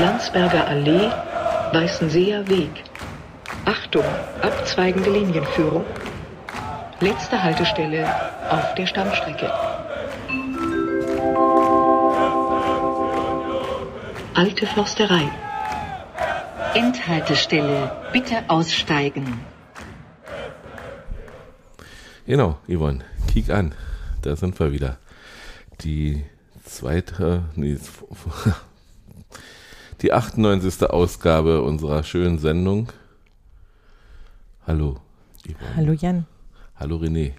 Landsberger Allee, Weißenseer Weg. Achtung, abzweigende Linienführung. Letzte Haltestelle auf der Stammstrecke. Alte Forsterei. Endhaltestelle, bitte aussteigen. Genau, Yvonne, kick an. Da sind wir wieder. Die zweite, nee, die 98. Ausgabe unserer schönen Sendung. Hallo. Yvonne. Hallo Jan. Hallo René.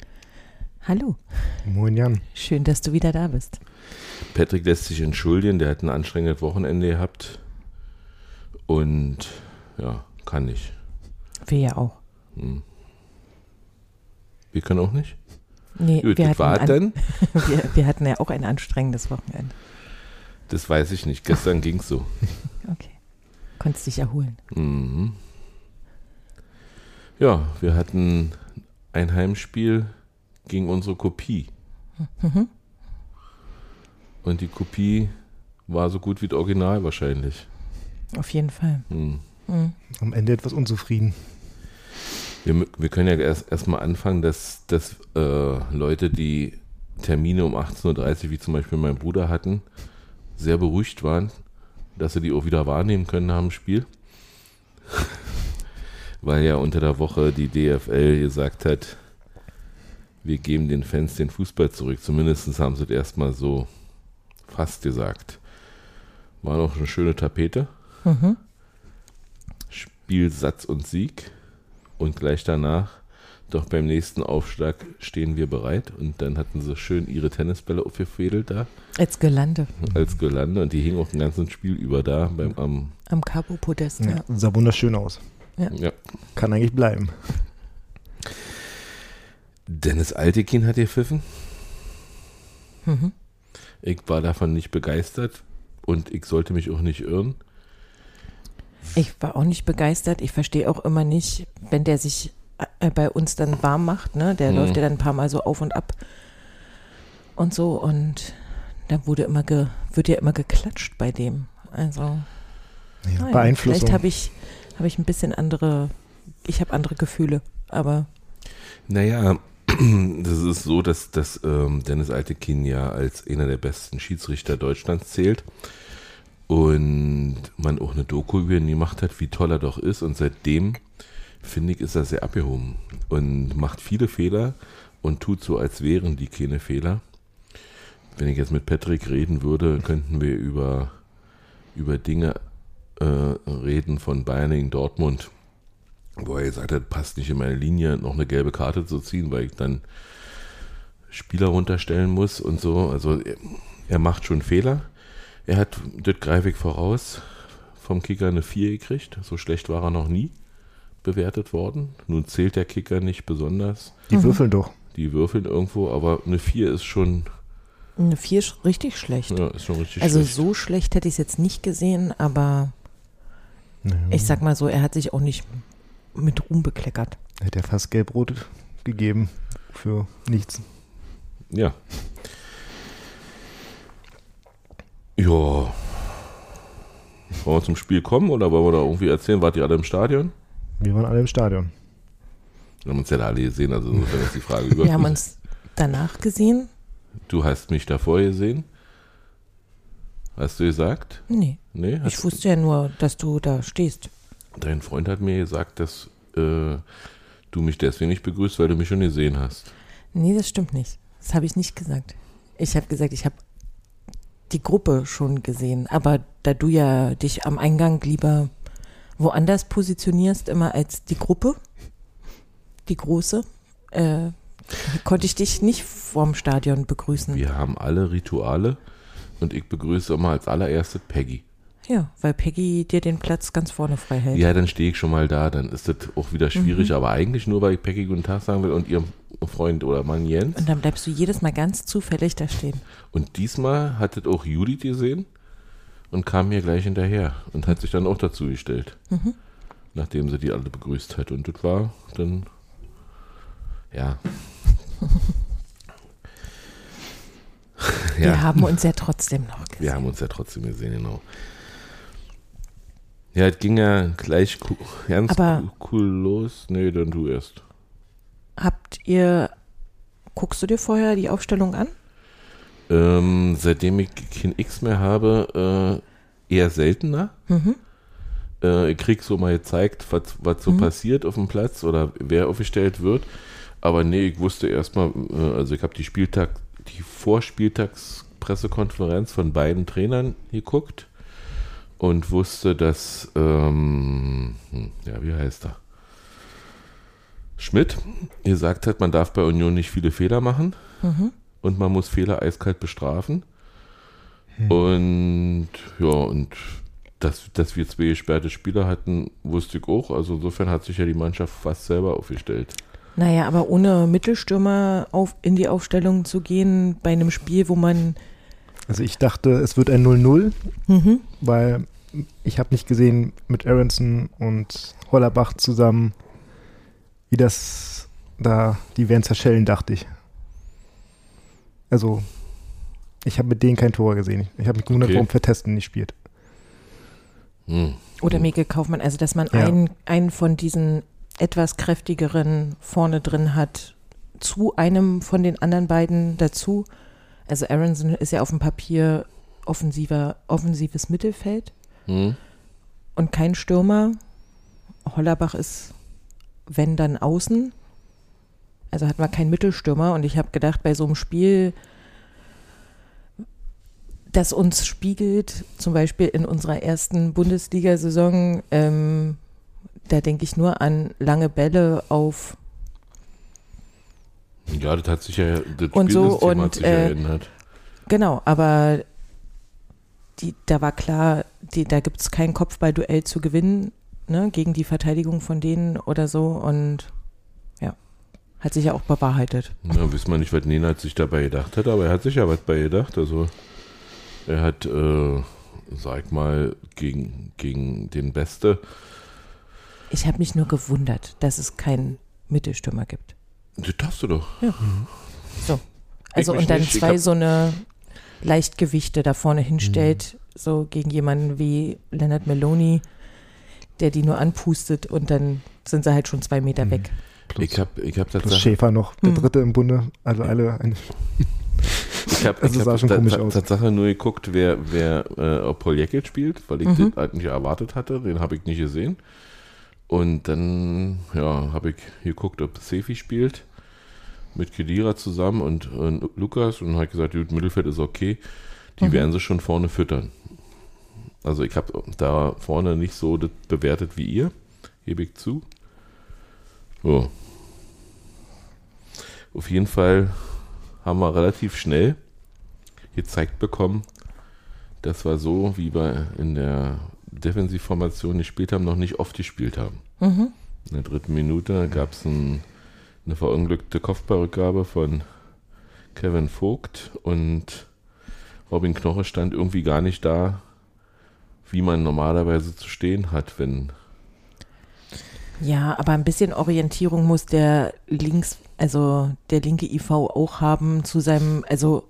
Hallo. Moin Jan. Schön, dass du wieder da bist. Patrick lässt sich entschuldigen, der hat ein anstrengendes Wochenende gehabt. Und ja, kann nicht. Wir ja auch. Hm. Wir können auch nicht? Nee, Gut, wir, hatten war denn? wir, wir, hatten ja auch ein anstrengendes Wochenende. Das weiß ich nicht. Gestern ging es so. Okay. Konntest dich erholen. Mhm. Ja, wir hatten ein Heimspiel gegen unsere Kopie. Mhm. Und die Kopie war so gut wie das Original wahrscheinlich. Auf jeden Fall. Mhm. Mhm. Am Ende etwas unzufrieden. Wir, wir können ja erst erstmal anfangen, dass, dass äh, Leute, die Termine um 18.30 Uhr, wie zum Beispiel mein Bruder hatten, sehr beruhigt waren, dass sie die auch wieder wahrnehmen können nach dem Spiel. Weil ja unter der Woche die DFL gesagt hat, wir geben den Fans den Fußball zurück. Zumindest haben sie das erstmal so fast gesagt. War noch eine schöne Tapete. Mhm. Spiel, Satz und Sieg. Und gleich danach, doch beim nächsten Aufschlag stehen wir bereit. Und dann hatten sie schön ihre Tennisbälle aufgefädelt da. Als Gelande. Als Gelande. Und die hingen auch ein ganzes Spiel über da beim, am, am Cabo-Podest. Ja, ja. Sah wunderschön aus. Ja. ja. Kann eigentlich bleiben. Dennis Altekin hat gepfiffen. Mhm. Ich war davon nicht begeistert und ich sollte mich auch nicht irren. Ich war auch nicht begeistert. Ich verstehe auch immer nicht, wenn der sich bei uns dann warm macht, ne? Der mhm. läuft ja dann ein paar Mal so auf und ab und so und da wurde immer ge, wird ja immer geklatscht bei dem. Also ja, nein, Beeinflussung. Vielleicht habe ich, habe ich ein bisschen andere, ich habe andere Gefühle, aber. Naja, das ist so, dass, dass ähm, Dennis Altekin ja als einer der besten Schiedsrichter Deutschlands zählt und man auch eine Doku über ihn gemacht hat, wie toll er doch ist und seitdem finde ich, ist er sehr abgehoben und macht viele Fehler und tut so, als wären die keine Fehler. Wenn ich jetzt mit Patrick reden würde, könnten wir über, über Dinge äh, reden von Bayern gegen Dortmund, wo er gesagt hat, passt nicht in meine Linie, noch eine gelbe Karte zu ziehen, weil ich dann Spieler runterstellen muss und so. Also er, er macht schon Fehler. Er hat, das greife ich voraus, vom Kicker eine 4 gekriegt. So schlecht war er noch nie bewertet worden. Nun zählt der Kicker nicht besonders. Die mhm. würfeln doch. Die würfeln irgendwo, aber eine 4 ist schon. Eine 4 ist richtig schlecht. Ja, ist schon richtig also schlecht. so schlecht hätte ich es jetzt nicht gesehen, aber ja. ich sag mal so, er hat sich auch nicht mit Ruhm bekleckert. Er hat ja fast gelb-rot gegeben für nichts. Ja. Ja. Wollen wir zum Spiel kommen oder wollen wir da irgendwie erzählen? Wart ihr alle im Stadion? Wir waren alle im Stadion. Wir haben uns ja da alle gesehen, also insofern ist die Frage über. Wir haben uns danach gesehen. Du hast mich davor gesehen? Hast du gesagt? Nee. nee ich wusste ja nur, dass du da stehst. Dein Freund hat mir gesagt, dass äh, du mich deswegen nicht begrüßt, weil du mich schon gesehen hast. Nee, das stimmt nicht. Das habe ich nicht gesagt. Ich habe gesagt, ich habe die Gruppe schon gesehen. Aber da du ja dich am Eingang lieber woanders positionierst, immer als die Gruppe, die große, äh, konnte ich dich nicht vorm Stadion begrüßen. Wir haben alle Rituale und ich begrüße immer als allererste Peggy. Ja, weil Peggy dir den Platz ganz vorne frei hält. Ja, dann stehe ich schon mal da, dann ist das auch wieder schwierig, mhm. aber eigentlich nur, weil ich Peggy guten Tag sagen will und ihrem Freund oder Mann Jens. Und dann bleibst du jedes Mal ganz zufällig da stehen. Und diesmal hat das auch Judith gesehen und kam mir gleich hinterher und hat sich dann auch dazu gestellt, mhm. nachdem sie die alle begrüßt hat. Und das war dann, ja. Wir haben uns ja trotzdem noch gesehen. Wir haben uns ja trotzdem gesehen, genau. Ja, es ging ja gleich ganz Aber- cool, cool los. Nee, dann du erst. Habt ihr, guckst du dir vorher die Aufstellung an? Ähm, seitdem ich kein X mehr habe, äh, eher seltener. Mhm. Äh, ich krieg so mal gezeigt, was, was so passiert auf dem Platz oder wer aufgestellt wird. Aber nee, ich wusste erstmal, äh, also ich habe die Spieltag, die Vorspieltagspressekonferenz von beiden Trainern geguckt und wusste, dass, ähm, hm, ja, wie heißt er? Schmidt gesagt hat, man darf bei Union nicht viele Fehler machen Mhm. Und man muss Fehler eiskalt bestrafen. Und ja, und dass, dass wir zwei gesperrte Spieler hatten, wusste ich auch. Also insofern hat sich ja die Mannschaft fast selber aufgestellt. Naja, aber ohne Mittelstürmer auf, in die Aufstellung zu gehen bei einem Spiel, wo man Also ich dachte, es wird ein 0-0, mhm. weil ich habe nicht gesehen mit Aronson und Hollerbach zusammen, wie das da, die werden zerschellen, dachte ich. Also, ich habe mit denen kein Tor gesehen. Ich habe mich gewundert, Okay. warum Vertesten nicht spielt. Hm. oder Hm. Mikkel Kaufmann, also dass man Ja. einen, einen von diesen etwas kräftigeren vorne drin hat, zu einem von den anderen beiden dazu. Also Aronson ist ja auf dem Papier offensiver, offensives Mittelfeld Hm. und kein Stürmer. Hollerbach ist, wenn dann außen. Also hat man keinen Mittelstürmer und ich habe gedacht, bei so einem Spiel, das uns spiegelt, zum Beispiel in unserer ersten Bundesliga-Saison, ähm, da denke ich nur an lange Bälle auf Ja, das hat sich ja, das Und so und, sich äh, geändert. Genau, aber die, da war klar, die, da gibt es kein Kopfballduell zu gewinnen, ne, gegen die Verteidigung von denen oder so und hat sich ja auch bewahrheitet. Ja, wissen wir nicht, was Nenad sich dabei gedacht hat, aber er hat sich ja was bei gedacht. Also er hat, äh, sag mal, gegen, gegen den Beste, Ich habe mich nur gewundert, dass es keinen Mittelstürmer gibt. das darfst du doch. So. Also und dann nicht, ich zwei so eine Leichtgewichte da vorne hinstellt, so gegen jemanden wie Leonard Meloni, der die nur anpustet und dann sind sie halt schon zwei Meter weg. Plus, Ich habe ich hab plus tatsächlich Schäfer noch, der Hm. dritte im Bunde. Also alle, ein, Ich habe Also hab schon ta- komisch ta- aus. Tatsache nur geguckt, wer, wer äh, ob Paul Jekyll spielt, weil ich Mhm. das halt nicht erwartet hatte. Den habe ich nicht gesehen. Und dann ja, habe ich geguckt, ob Sefi spielt mit Kedira zusammen und, und Lukas und habe gesagt, gut, Mittelfeld ist okay. Die Mhm. werden sie schon vorne füttern. Also ich habe da vorne nicht so bewertet wie ihr, gebe ich zu. So. Auf jeden Fall haben wir relativ schnell gezeigt bekommen, dass wir so, wie wir in der Defensivformation gespielt haben, noch nicht oft gespielt haben. Mhm. In der dritten Minute gab es ein, eine verunglückte Kopfballrückgabe von Kevin Vogt und Robin Knoche stand irgendwie gar nicht da, wie man normalerweise zu stehen hat, wenn Ja, aber ein bisschen Orientierung muss der links, also der linke IV auch haben zu seinem, also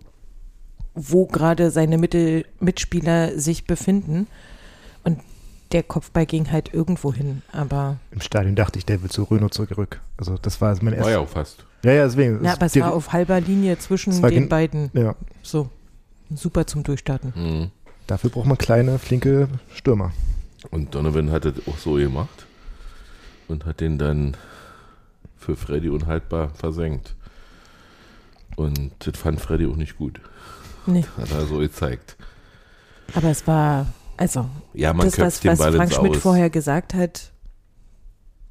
wo gerade seine Mittel, Mitspieler sich befinden. Und der Kopfball ging halt irgendwo hin, aber im Stadion dachte ich, der will zu Röno zurück. Also das war mein war erstes. ja auch fast. Ja, ja, deswegen. ja, aber es war auf halber Linie zwischen war den beiden. ja, So, super zum Durchstarten. Mhm. dafür braucht man kleine, flinke Stürmer. Und Donovan hat das auch so gemacht und hat den dann für Freddy unhaltbar versenkt. Und das fand Freddy auch nicht gut. Nee, Hat er so gezeigt. aber es war, also Ja, man das, was, was Frank Schmidt Aus. vorher gesagt hat,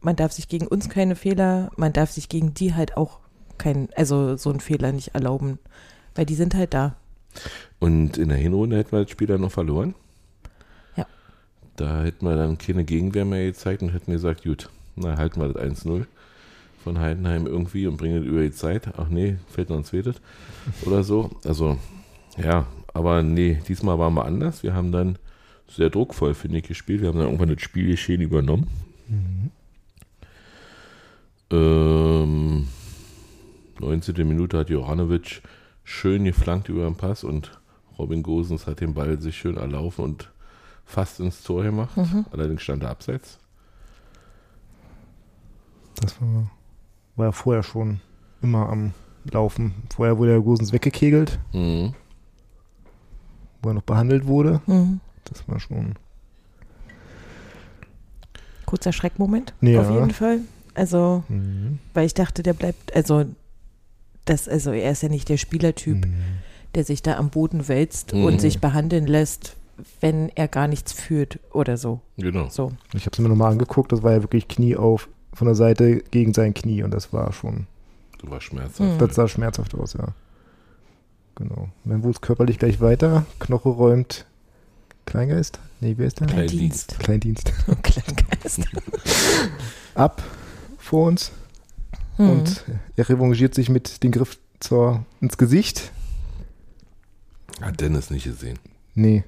man darf sich gegen uns keine Fehler, man darf sich gegen die halt auch kein, also so einen Fehler nicht erlauben, weil die sind halt da. Und in der Hinrunde hätten wir das Spiel dann noch verloren. Ja. Da hätten wir dann keine Gegenwehr mehr gezeigt und hätten gesagt, gut, na, halten wir das 1-0 von Heidenheim irgendwie und bringen das über die Zeit. Ach nee, fällt noch ein zweites oder so. Also, ja, aber nee, diesmal waren wir anders. Wir haben dann sehr druckvoll, finde ich, gespielt. Wir haben dann irgendwann das Spielgeschehen übernommen. Ähm, 19. Minute hat Johanovic schön geflankt über den Pass und Robin Gosens hat den Ball sich schön erlaufen und fast ins Tor gemacht. Mhm. Allerdings stand er abseits. Das war, war ja vorher schon immer am Laufen. Vorher wurde der Gosens weggekegelt, Mhm. wo er noch behandelt wurde. Mhm. Das war schon. Kurzer Schreckmoment, Ja. auf jeden Fall. Also, Mhm. weil ich dachte, der bleibt, also, das, also er ist ja nicht der Spielertyp, Mhm. der sich da am Boden wälzt Mhm. und sich behandeln lässt, wenn er gar nichts führt oder so. Genau. So. Ich habe es mir nochmal angeguckt, das war ja wirklich Knie auf von der Seite gegen sein Knie und das war schon, Du warst schmerzhaft. Mhm. das sah schmerzhaft aus, ja. Genau. Und dann wurde es körperlich gleich weiter. Knoche räumt Kleingeist? Nee, wer ist der? Kleindienst. Kleindienst. Kleindienst. Kleingeist. Ab vor uns Mhm. und er revanchiert sich mit dem Griff zur, ins Gesicht. Hat Dennis nicht gesehen. Nee.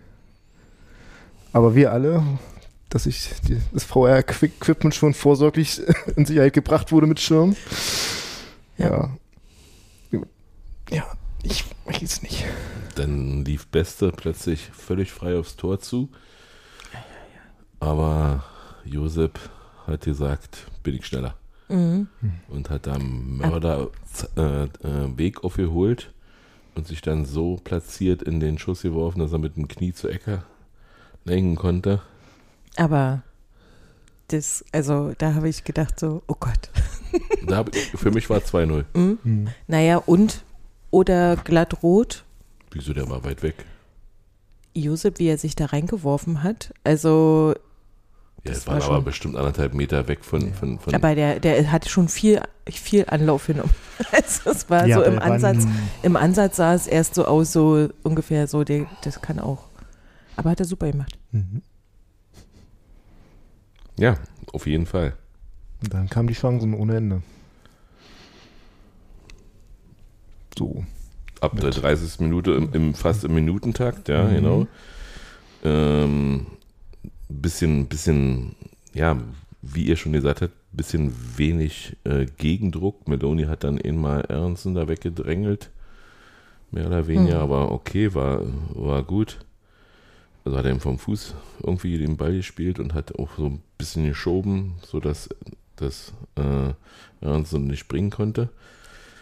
Aber wir alle, dass ich die, das VR-Equipment schon vorsorglich in Sicherheit gebracht wurde mit Schirm. Ja. Ja, ich weiß nicht. Dann lief Beste plötzlich völlig frei aufs Tor zu. Aber Josep hat gesagt, bin ich schneller. Mhm. Und hat da Mörder äh, äh, Weg aufgeholt und sich dann so platziert in den Schuss geworfen, dass er mit dem Knie zur Ecke lenken konnte. Aber das, also da habe ich gedacht so, oh Gott. Da für mich war 2-0. Mhm. Hm. Naja, und oder glatt rot, Wieso, der war weit weg. Josep, wie er sich da reingeworfen hat. Also, Ja, Das es waren war aber schon- bestimmt anderthalb Meter weg von, von, von aber der, der hat schon viel, viel Anlauf genommen. Also es war Ja, so im war Ansatz, im Ansatz sah es erst so aus, so ungefähr so, der, das kann auch. Aber hat er super gemacht. Mhm. Ja, auf jeden Fall. Und dann kamen die Chancen ohne Ende. So. Ab der Mit- 30. Minute im, im fast im Minutentakt, ja, Mhm. genau. Ähm, bisschen, bisschen, ja, wie ihr schon gesagt habt, bisschen wenig äh, Gegendruck. Meloni hat dann einmal Ernsten da weggedrängelt. Mehr oder weniger, Mhm. aber okay, war, war gut. Also hat er ihm vom Fuß irgendwie den Ball gespielt und hat auch so ein bisschen geschoben, sodass dass, äh, Ernsten nicht springen konnte.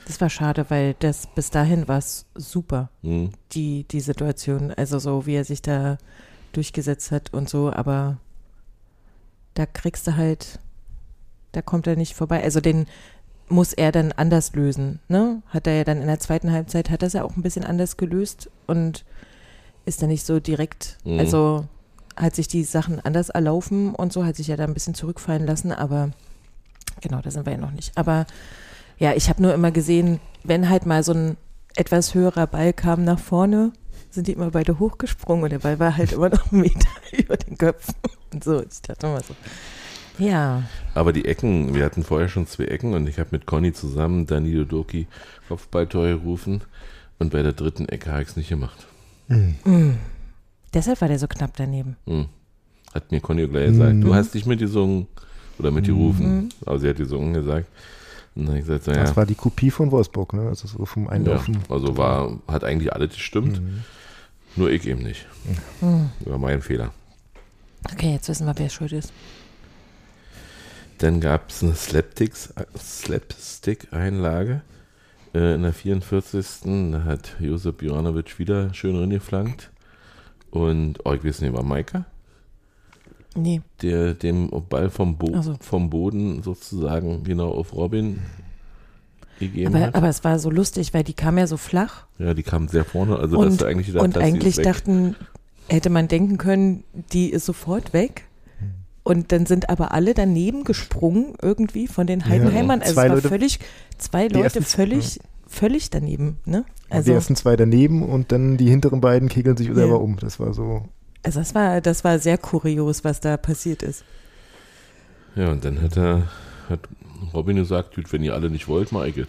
Das war schade, weil das bis dahin war es super, Hm. die, die Situation. Also so, wie er sich da durchgesetzt hat und so, aber da kriegst du halt, da kommt er nicht vorbei. Also den muss er dann anders lösen, ne? Hat er ja dann in der zweiten Halbzeit, hat das ja auch ein bisschen anders gelöst und ist dann nicht so direkt, Mhm. also hat sich die Sachen anders erlaufen und so, hat sich ja da ein bisschen zurückfallen lassen, aber genau, da sind wir ja noch nicht. Aber ja, ich habe nur immer gesehen, wenn halt mal so ein etwas höherer Ball kam nach vorne, sind die immer beide hochgesprungen und der Ball war halt immer noch einen Meter über den Köpfen und so. Ich dachte immer so, ja, Aber die Ecken, wir hatten vorher schon zwei Ecken und ich habe mit Conny zusammen Danilo Doki Kopfballtor gerufen und bei der dritten Ecke habe ich es nicht gemacht. Mm. deshalb war der so knapp daneben. Hm. Hat mir Conny gleich gesagt, Mhm. du hast dich mitgesungen oder mitgerufen, Mhm. aber sie hat gesungen gesagt. Und dann habe ich gesagt, so, Das ja, war die Kopie von Wolfsburg, ne? Also so vom ja, Einlaufen. also war, hat eigentlich alles gestimmt, Mhm. nur ich eben nicht. Mm. War mein Fehler. Okay, jetzt wissen wir, wer schuld ist. Dann gab es eine Slapsticks- Slapstick-Einlage äh, in der 44. Da hat Josep Juranovic wieder schön reingeflankt. Und, oh, ich weiß nicht, war Maika, Nee, der dem Ball vom, Bo so. vom Boden sozusagen genau auf Robin gegeben aber, hat. aber es war so lustig, weil die kam ja so flach ja, die kam sehr vorne. Also, dass und, du eigentlich gedacht und eigentlich dachten, hätte man denken können, die ist sofort weg. Und dann sind aber alle daneben gesprungen irgendwie von den Heidenheimern. Also Zwei es war Leute- völlig, zwei Leute ersten- völlig, völlig daneben. Ne? Also, die ersten zwei daneben und dann die hinteren beiden kegeln sich selber um. Das war so. also das war, das war sehr kurios, was da passiert ist. Ja, und dann hat er, hat Robin gesagt, "Gut, wenn ihr alle nicht wollt, es.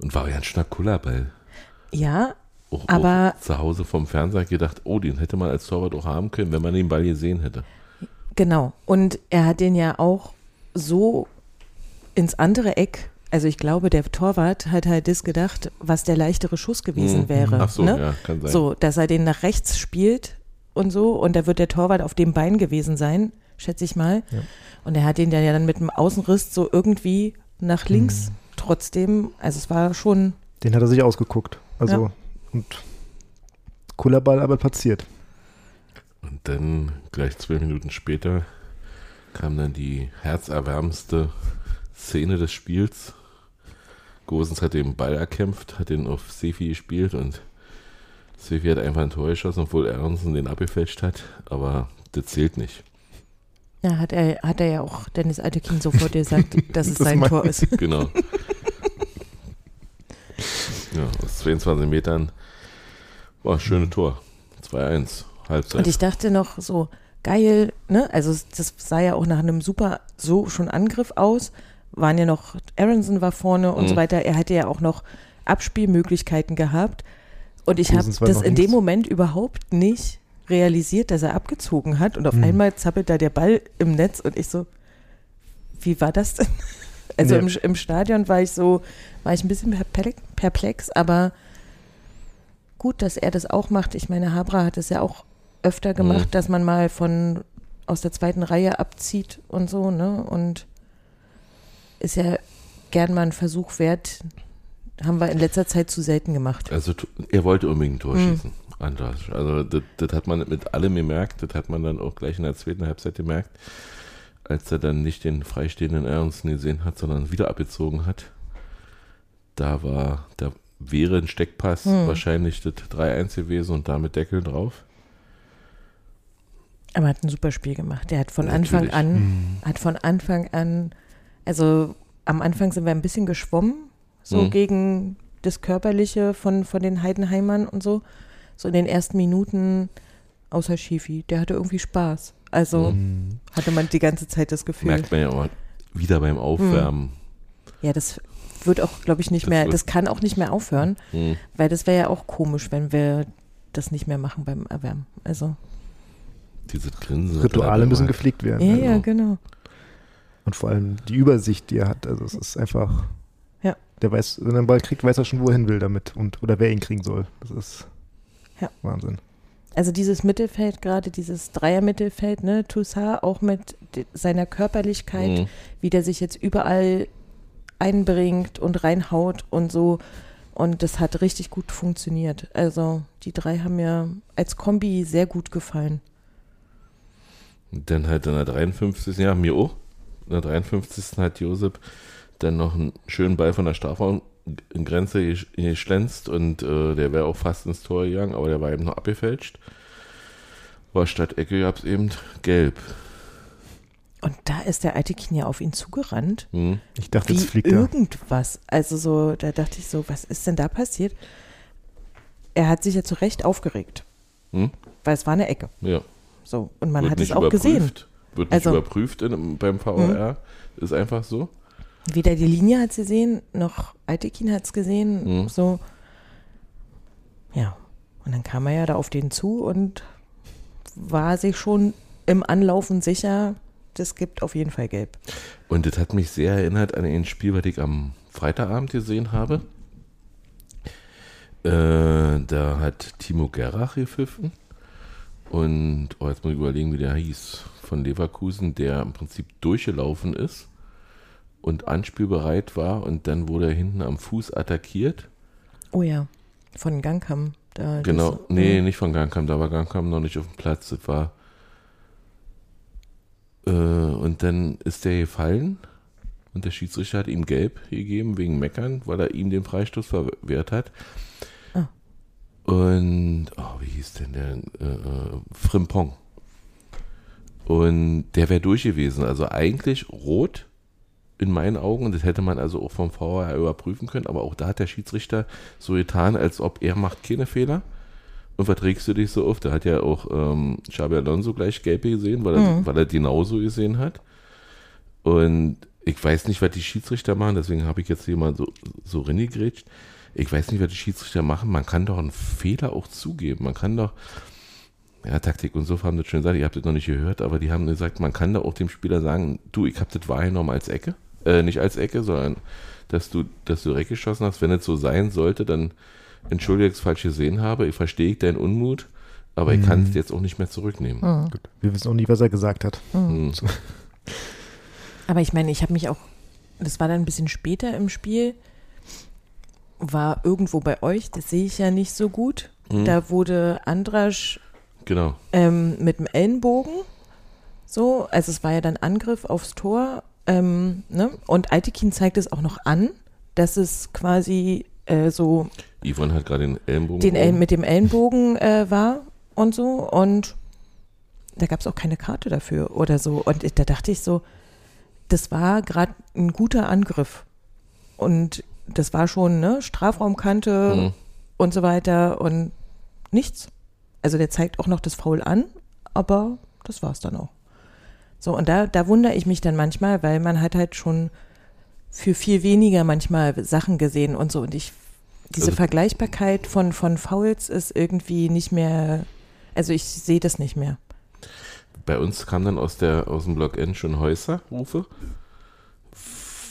Und war ja ein Schnackuller-Ball. Ja, auch, Aber- auch zu Hause vom Fernseher gedacht, oh, den hätte man als Torwart auch haben können, wenn man den Ball gesehen hätte. Genau. Und er hat den ja auch so ins andere Eck. Also ich glaube, der Torwart hat halt das gedacht, was der leichtere Schuss gewesen Mhm. wäre. Ach so, ne? ja, kann sein. So, dass er den nach rechts spielt und so. Und da wird der Torwart auf dem Bein gewesen sein, schätze ich mal. Ja. Und er hat ihn ja dann mit dem Außenriss so irgendwie nach links Mhm. trotzdem. Also es war schon, Den hat er sich ausgeguckt. Also, und cooler Ball, aber platziert. Und dann, gleich zwölf Minuten später, kam dann die herzerwärmendste Szene des Spiels. Gosens hat den Ball erkämpft, hat den auf Sefi gespielt und Sefi hat einfach ein Tor geschossen, obwohl Ernsten den abgefälscht hat. Aber das zählt nicht. ja, hat er, hat er ja auch Dennis Altekin sofort gesagt, dass es Das sein Tor ist. Genau. ja, aus 22 Metern war schönes Tor. 2-1, Halbzeit. Und ich dachte noch so, geil, ne? Also das sah ja auch nach einem super, so schon Angriff aus. Waren ja noch, Aronson war vorne und Mhm. so weiter. Er hätte ja auch noch Abspielmöglichkeiten gehabt. Und ich habe das in dem. Moment überhaupt nicht realisiert, dass er abgezogen hat. Und auf Mhm. einmal zappelt da der Ball im Netz und ich so, wie war das denn? Also Ja. im, im Stadion war ich so, war ich ein bisschen perplex, aber gut, dass er das auch macht. Ich meine, Habra hat es ja auch öfter gemacht, Mhm. dass man mal von aus der zweiten Reihe abzieht und so, ne? Und ist ja gern mal ein Versuch wert. Haben wir in letzter Zeit zu selten gemacht. Also er wollte unbedingt ein Tor Mhm. schießen. Anders. Also das, das hat man mit allem gemerkt. Das hat man dann auch gleich in der zweiten Halbzeit gemerkt, als er dann nicht den freistehenden Ernsten gesehen hat, sondern wieder abgezogen hat. Da war, da wäre ein Steckpass Mhm. wahrscheinlich das 3-1 gewesen und damit Deckel drauf. Aber er hat ein super Spiel gemacht. Der hat von Natürlich. Anfang an, Mhm. hat von Anfang an, also am Anfang sind wir ein bisschen geschwommen, so Mhm. gegen das Körperliche von, von den Heidenheimern und so. So in den ersten Minuten, außer Schifi, der hatte irgendwie Spaß. Also Mhm. hatte man die ganze Zeit das Gefühl. Merkt man ja auch wieder beim Aufwärmen. Ja, das wird auch, glaube ich, nicht Das mehr, das kann auch nicht mehr aufhören, Hm. weil das wäre ja auch komisch, wenn wir das nicht mehr machen beim Erwärmen. Also, Dieses Grinsen. Rituale müssen gepflegt werden. ja, Also. ja, genau. Und vor allem die Übersicht, die er hat. Also es ist einfach. Ja. Der weiß, wenn er einen Ball kriegt, weiß er schon, wo er hin will damit und oder wer ihn kriegen soll. Das ist Ja. Wahnsinn. Also dieses Mittelfeld gerade, dieses Dreier-Mittelfeld, ne, Toussaint auch mit seiner Körperlichkeit, Hm. wie der sich jetzt überall einbringt und reinhaut und so. Und das hat richtig gut funktioniert. Also die drei haben mir als Kombi sehr gut gefallen. Und Dann halt in der 53. Ja, mir auch. In der 53. hat Josep dann noch einen schönen Ball von der Strafraumgrenze gesch- geschlänzt und äh, der wäre auch fast ins Tor gegangen, aber der war eben noch abgefälscht. War statt Ecke gab es eben gelb. Und da ist der alte ja auf ihn zugerannt. Hm. Ich dachte, jetzt fliegt er. irgendwas. Also so, da dachte ich so, was ist denn da passiert? Er hat sich ja zu Recht aufgeregt, Hm? weil es war eine Ecke. Ja. So, und man Wird hat es auch gesehen. Wird nicht Also- Hm. überprüft in, beim VAR. Ist einfach so. Weder die Linie hat sie gesehen, noch Altekin hat es gesehen. Mhm. So. Ja. Und dann kam er ja da auf den zu und war sich schon im Anlaufen sicher, das gibt auf jeden Fall gelb. Und das hat mich sehr erinnert an ein Spiel, was ich am Freitagabend gesehen habe. Äh, da hat Timo Gerrach gepfiffen. Und oh, jetzt muss ich überlegen, wie der hieß. Von Leverkusen, der im Prinzip durchgelaufen ist und anspielbereit war. Und dann wurde er hinten am Fuß attackiert. Oh ja, von Gangkam. Da Genau, das- nee, nicht von Gangkam, da war Gangkam noch nicht auf dem Platz. Das war. Äh, und dann ist der gefallen und der Schiedsrichter hat ihm gelb gegeben wegen Meckern, weil er ihm den Freistoß verwehrt hat. Und, oh, wie hieß denn der? Äh, äh, Frimpong. Und der wäre durch gewesen. Also eigentlich rot in meinen Augen. Das hätte man also auch vom VAR überprüfen können. Aber auch da hat der Schiedsrichter so getan, als ob er macht keine Fehler. Und verträgst du dich so oft? Da hat ja auch ähm, Xabi Alonso gleich gelb gesehen, weil er, Mhm. weil er genauso gesehen hat. Und ich weiß nicht, was die Schiedsrichter machen, deswegen habe ich jetzt hier mal so, so reingegrätscht. Ich weiß nicht, was die Schiedsrichter machen. Man kann doch einen Fehler auch zugeben. Man kann doch, ja, Taktik und so haben das schon gesagt, ihr habt das noch nicht gehört, aber die haben gesagt, man kann da auch dem Spieler sagen, du, ich habe das wahrgenommen als Ecke. Äh, nicht als Ecke, sondern dass du, dass du weggeschossen hast. Wenn es so sein sollte, dann entschuldige, ich es falsch gesehen habe. Ich verstehe deinen Unmut. aber ich Mhm. kann es jetzt auch nicht mehr zurücknehmen. Mhm. Gut. Wir wissen auch nie, was er gesagt hat. Mhm. Aber ich meine, ich habe mich auch, das war dann ein bisschen später im Spiel, war irgendwo bei euch, das sehe ich ja nicht so gut. Mhm. Da wurde Andrasch Genau. ähm, mit dem Ellenbogen so, also es war ja dann Angriff aufs Tor ähm, ne? und Altekin zeigt es auch noch an, dass es quasi äh, so Yvonne hat gerade den Ellenbogen. den. El mit dem Ellenbogen äh, war und so und da gab es auch keine Karte dafür oder so und da dachte ich so, das war gerade ein guter Angriff und das war schon ne Strafraumkante Mhm. und so weiter und nichts. Also der zeigt auch noch das Foul an, aber das war's dann auch. So, und da, da wundere ich mich dann manchmal, weil man hat halt schon für viel weniger manchmal Sachen gesehen und so. Und ich, diese Also- Vergleichbarkeit von, von Fouls ist irgendwie nicht mehr, also ich sehe das nicht mehr. Bei uns kam dann aus, der, aus dem Block N schon Häuser-Rufe,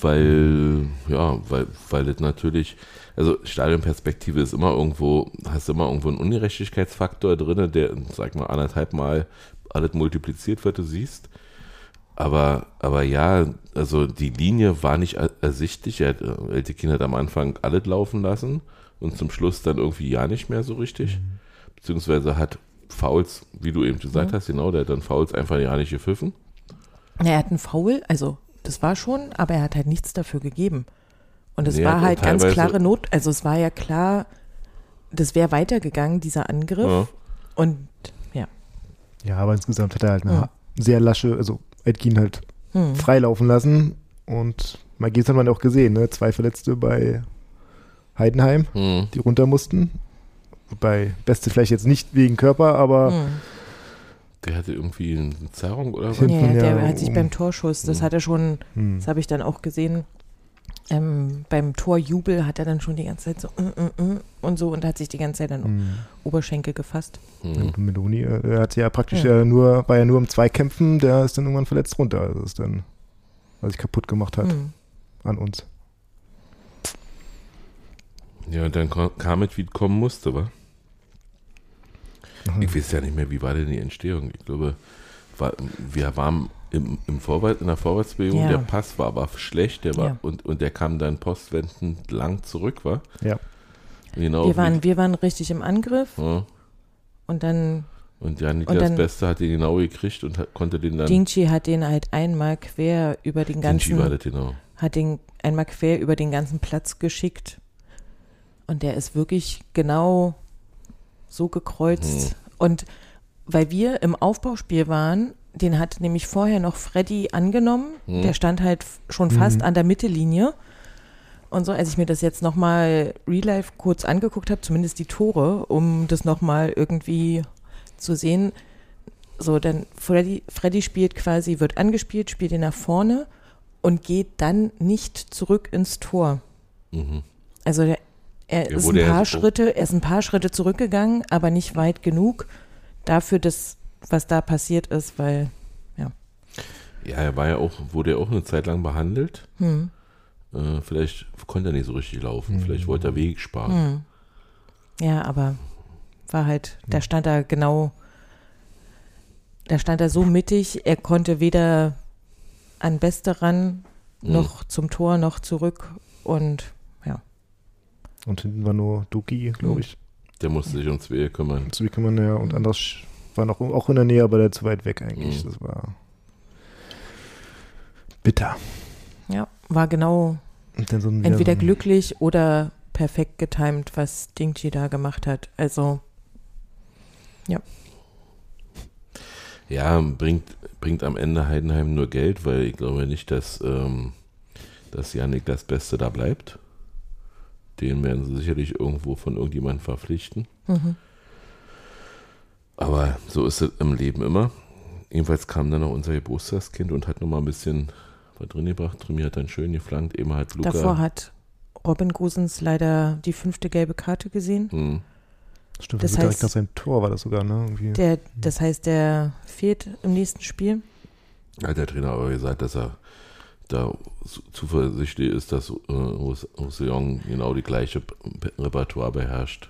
weil, ja, weil, weil das natürlich, also Stadionperspektive ist immer irgendwo, hast immer irgendwo einen Ungerechtigkeitsfaktor drin, der, sag mal, anderthalb Mal alles multipliziert wird, du siehst. Aber, aber ja, also die Linie war nicht er- ersichtlich. Er hat, äh, Eltekin hat am Anfang alles laufen lassen und zum Schluss dann irgendwie ja nicht mehr so richtig. Beziehungsweise hat Fouls, wie du eben gesagt hast, genau, der hat dann Fouls einfach ja nicht gepfiffen. Er hat einen Foul, also das war schon, aber er hat halt nichts dafür gegeben. Und es Nee, war halt ganz klare Not, also es war ja klar, das wäre weitergegangen, dieser Angriff. Ja. Und ja. Ja, aber insgesamt hat er halt eine Ja. sehr lasche, also Edkin halt Hm. freilaufen lassen. Und mal geht's hat man auch gesehen, ne? Zwei Verletzte bei Heidenheim, Hm. die runter mussten. Wobei Beste vielleicht jetzt nicht wegen Körper, aber Hm. Der hatte irgendwie eine Zerrung oder was? Ja, der ja, hat sich um- beim Torschuss, das Mhm. hat er schon, hm. das habe ich dann auch gesehen, ähm, beim Torjubel hat er dann schon die ganze Zeit so mm, mm, mm und so und hat sich die ganze Zeit dann Hm. Oberschenkel gefasst. Hm. gut, Meloni, äh, er hat ja praktisch Ja. ja. nur, war ja nur im Zweikämpfen, der ist dann irgendwann verletzt runter. Also ist dann, weil sich kaputt gemacht hat Hm. an uns. Ja, und dann kam es, wie es kommen musste, wa? Ich weiß ja nicht mehr, wie war denn die Entstehung? Ich glaube, war, wir waren im, im Vorwärts, in der Vorwärtsbewegung, Ja. der Pass war aber schlecht, der war, Ja. und, und der kam dann postwendend lang zurück, war? Ja. Genau. Wir, waren, wir waren richtig im Angriff ja. und dann Und ja, Niklas Und dann- Beste hat den genau gekriegt und hat, konnte den dann. Dingchi hat den halt einmal quer über den Dinci war ganzen, das genau. hat den einmal quer über den ganzen Platz geschickt und der ist wirklich genau so gekreuzt Hm. und weil wir im Aufbauspiel waren, den hat nämlich vorher noch Freddy angenommen. Hm. Der stand halt schon fast Mhm. an der Mittellinie. Und so, als ich mir das jetzt nochmal Real Life kurz angeguckt habe, zumindest die Tore, um das nochmal irgendwie zu sehen, so, dann Freddy, Freddy spielt quasi, wird angespielt, spielt ihn nach vorne und geht dann nicht zurück ins Tor. Mhm. Also der, er Ja, ist ein paar Schritte, er ist ein paar Schritte zurückgegangen, aber nicht weit genug dafür, dass, was da passiert ist, weil, Ja, er war ja auch, wurde ja auch eine Zeit lang behandelt. hm, Äh, vielleicht konnte er nicht so richtig laufen. Mhm. Vielleicht wollte er Weg sparen. hm. Ja, aber war halt, da stand er genau, da stand er so mittig, er konnte weder an Beste ran, Mhm. noch zum Tor, noch zurück und Und hinten war nur Doki, glaube Hm. ich. Der musste sich um zwei kümmern. Zu kümmern, ja. Und anders war noch auch in der Nähe, aber der zu weit weg eigentlich. Mhm. Das war bitter. ja, war genau so entweder ja, glücklich oder perfekt getimt, was Dingchi da gemacht hat. Also, Ja, bringt, bringt am Ende Heidenheim nur Geld, weil ich glaube nicht, dass, ähm, dass Janik das Beste da bleibt. Den werden sie sicherlich irgendwo von irgendjemandem verpflichten. mhm. Aber so ist es im Leben immer. Jedenfalls kam dann noch unser Geburtstagskind und hat nochmal ein bisschen was drin gebracht. Trimi hat dann schön geflankt. Eben hat Luca. davor hat Robin Gosens leider die fünfte gelbe Karte gesehen. Hm, Stimmt, das das direkt heißt- nach seinem Tor war das sogar, ne? Irgendwie. Der, das heißt, der fehlt im nächsten Spiel. hat der Trainer aber gesagt, dass er da zu- zuversichtlich ist, dass äh, Roussillon genau die gleiche P- Repertoire beherrscht.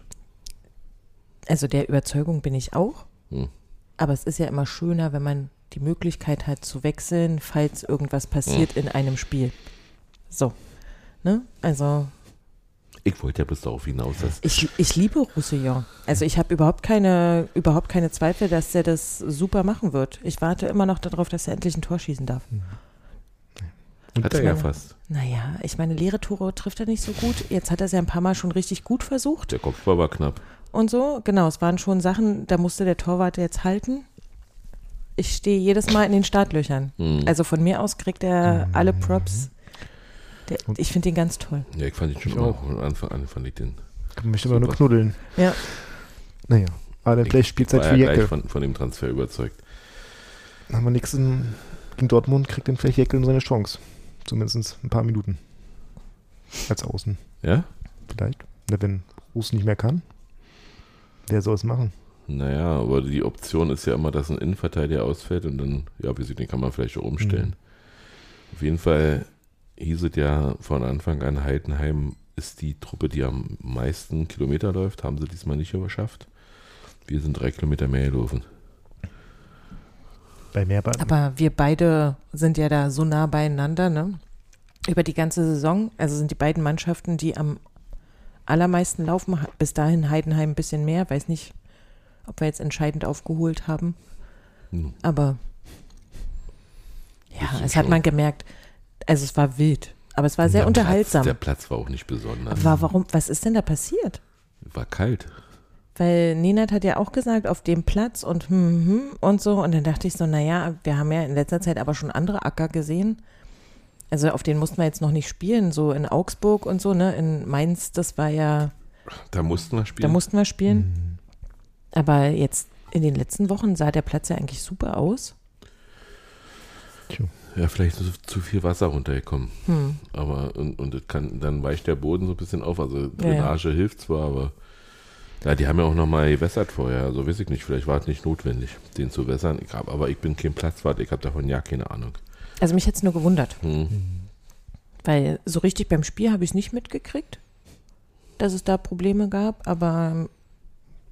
Also der Überzeugung bin ich auch. Hm. Aber es ist ja immer schöner, wenn man die Möglichkeit hat zu wechseln, falls irgendwas passiert in einem Spiel. So. Ne? Also Ich wollte ja bis darauf hinaus, dass ich, ich liebe Roussillon. Also ich habe überhaupt keine, überhaupt keine Zweifel, dass er das super machen wird. Ich warte immer noch darauf, dass er endlich ein Tor schießen darf. Und hat er ja fast. Naja, ich meine, leere Tore trifft er nicht so gut. Jetzt hat er es ja ein paar Mal schon richtig gut versucht Der Kopfball war knapp. und so. Genau, es waren schon Sachen, da musste der Torwart jetzt halten. Ich stehe jedes Mal in den Startlöchern. Hm. Also von mir aus kriegt er alle Props. Der, ich finde den ganz toll. Ja, ich fand ihn schon Ich auch. von Anfang an fand ich den. Ich möchte immer nur knuddeln. Ja. Naja, aber Ich gleich Spielzeit für Jeckel. von, von dem Transfer überzeugt. Haben wir nichts in, gegen Dortmund, kriegt dann vielleicht Jeckel seine Chance. Zumindest ein paar Minuten. Als Außen. Ja? Vielleicht. Wenn Ruß nicht mehr kann, wer soll es machen? Naja, aber die Option ist ja immer, dass ein Innenverteidiger ausfällt und dann, ja, wie sieht, den kann man vielleicht auch umstellen. Mhm. Auf jeden Fall hieß es ja von Anfang an, Heidenheim ist die Truppe, die am meisten Kilometer läuft. Haben sie diesmal nicht überschafft. Wir sind drei Kilometer mehr gelaufen. Bei Mehrbad. Aber wir beide sind ja da so nah beieinander, ne? Über die ganze Saison. Also sind die beiden Mannschaften, die am allermeisten laufen. Bis dahin Heidenheim ein bisschen mehr. Weiß nicht, ob wir jetzt entscheidend aufgeholt haben. Hm. Aber ja, es hat man gemerkt. Also es war wild. Aber es war sehr Der unterhaltsam. Platz, der Platz war auch nicht besonders. war, warum, was ist denn da passiert? War kalt. Weil Nenad hat ja auch gesagt, auf dem Platz und hm, hm und so. Und dann dachte ich so, naja, wir haben ja in letzter Zeit aber schon andere Acker gesehen. Also auf den mussten wir jetzt noch nicht spielen, so in Augsburg und so, ne? In Mainz, das war ja, Da mussten wir spielen. da mussten wir spielen. Aber jetzt in den letzten Wochen sah der Platz ja eigentlich super aus. ja, vielleicht ist zu viel Wasser runtergekommen. Hm. Aber und, und kann, dann weicht der Boden so ein bisschen auf. Also Ja, ja. Drainage hilft zwar, aber ja, die haben ja auch nochmal gewässert vorher. Also weiß ich nicht, vielleicht war es nicht notwendig, den zu wässern. Ich hab, aber ich bin kein Platzwart, ich habe davon ja keine Ahnung. Also mich hätte es nur gewundert, Hm. weil so richtig beim Spiel habe ich es nicht mitgekriegt, dass es da Probleme gab, aber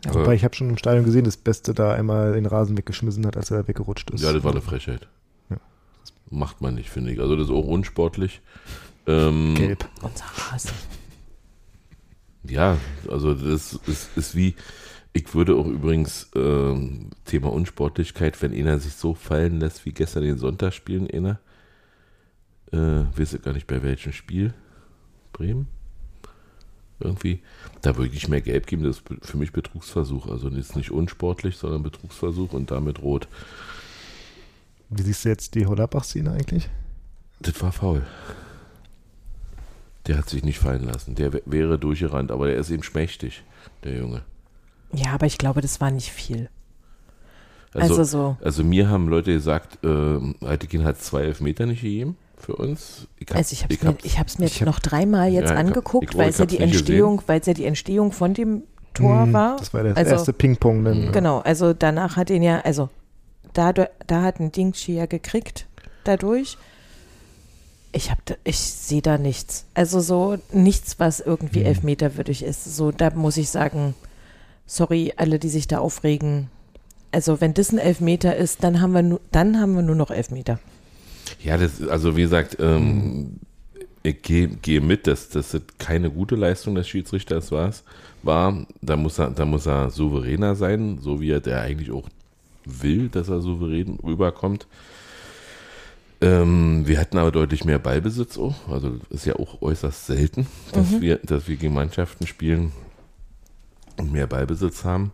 Aber- Wobei ich habe schon im Stadion gesehen, das Beste da einmal den Rasen weggeschmissen hat, als er da weggerutscht ist. Ja, das war eine Frechheit. Ja. Macht man nicht, finde ich. Also das ist auch unsportlich. Ähm, Gelb. unser Rasen. Ja, also das ist, ist wie, ich würde auch übrigens ähm, Thema Unsportlichkeit, wenn einer sich so fallen lässt wie gestern den Sonntag spielen, einer, äh, weiß ich gar nicht bei welchem Spiel, Bremen, irgendwie, da würde ich mehr Gelb geben, das ist für mich Betrugsversuch, also ist nicht unsportlich, sondern Betrugsversuch und damit rot. Wie siehst du jetzt die Hollerbach-Szene eigentlich? Das war faul. Der hat sich nicht fallen lassen, der wär- wäre durchgerannt, aber der ist eben schmächtig, der Junge. Ja, aber ich glaube, das war nicht viel. Also, Also so. Also mir haben Leute gesagt, ähm, Altekin hat zwei Elfmeter nicht gegeben für uns. Ich hab- Also ich habe es mir, hab's- ich hab's mir ich hab- noch dreimal jetzt Ja, angeguckt, weil es ja die Entstehung, weil es ja die Entstehung von dem Tor Hm, war. Das war das Also- erste Ping-Pong dann. ne? Genau, also danach hat ihn ja, also da, da hat ein Dingshi ja gekriegt dadurch. Ich habe, ich sehe da nichts. Also so nichts, was irgendwie Hm. elfmeterwürdig ist. So, da muss ich sagen, sorry, alle, die sich da aufregen. Also wenn das ein Elfmeter ist, dann haben wir nur, dann haben wir nur noch Elfmeter. Ja, das, also wie gesagt, ähm, ich gehe gehe mit, dass, das keine gute Leistung des Schiedsrichters war. war. Da, muss er, da muss er souveräner sein, so wie er der eigentlich auch will, dass er souverän rüberkommt. Ähm, wir hatten aber deutlich mehr Ballbesitz auch. Also ist ja auch äußerst selten, dass, wir, dass wir gegen Mannschaften spielen und mehr Ballbesitz haben.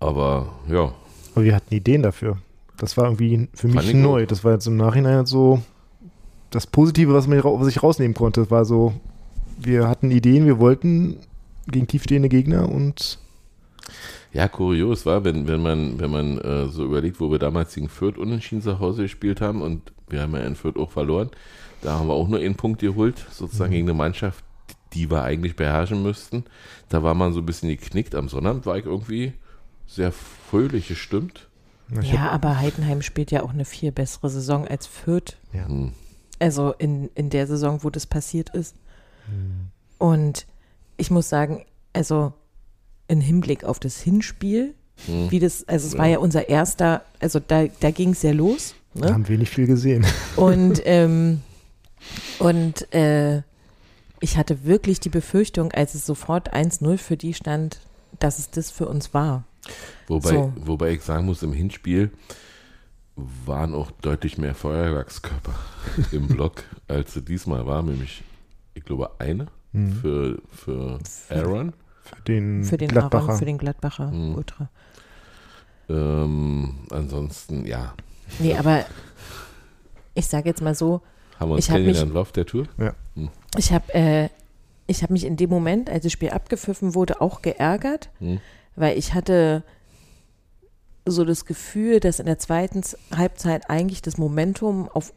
Aber ja, Aber wir hatten Ideen dafür. Das war irgendwie für Fand mich ich neu. auch. Das war jetzt im Nachhinein so das Positive, was, man, was ich rausnehmen konnte. Das war so, wir hatten Ideen, wir wollten gegen tiefstehende Gegner und Ja, kurios war, wenn, wenn man, wenn man äh, so überlegt, wo wir damals gegen Fürth unentschieden zu Hause gespielt haben und wir haben ja in Fürth auch verloren. Da haben wir auch nur einen Punkt geholt, sozusagen gegen eine Mannschaft, die wir eigentlich beherrschen müssten. Da war man so ein bisschen geknickt. Am Sonnabend war ich irgendwie sehr fröhlich gestimmt. ich Ja, aber Heidenheim spielt ja auch eine viel bessere Saison als Fürth. ja. Hm. Also in, in der Saison, wo das passiert ist. Hm. Und ich muss sagen, also in Hinblick auf das Hinspiel, Hm. wie das, also es Ja. war ja unser erster, also da, da ging es ja los. Da Ne? haben wir nicht viel gesehen. Und, ähm, und äh, ich hatte wirklich die Befürchtung, als es sofort 1-0 für die stand, dass es das für uns war. Wobei, So. wobei ich sagen muss, im Hinspiel waren auch deutlich mehr Feuerwerkskörper im Block, als sie diesmal war, nämlich, ich glaube, eine Mhm. für, für Aaron. Für den, Für den Gladbacher. Aaron, für den Gladbacher Hm. Ultra. Ähm, ansonsten, ja, Nee, aber ich sage jetzt mal so, haben wir uns Ich hab mich- kennengelernt im Lauf der Tour. ich habe äh, ich hab mich in dem Moment, als das Spiel abgepfiffen wurde, auch geärgert, Hm. weil ich hatte so das Gefühl, dass in der zweiten Halbzeit eigentlich das Momentum auf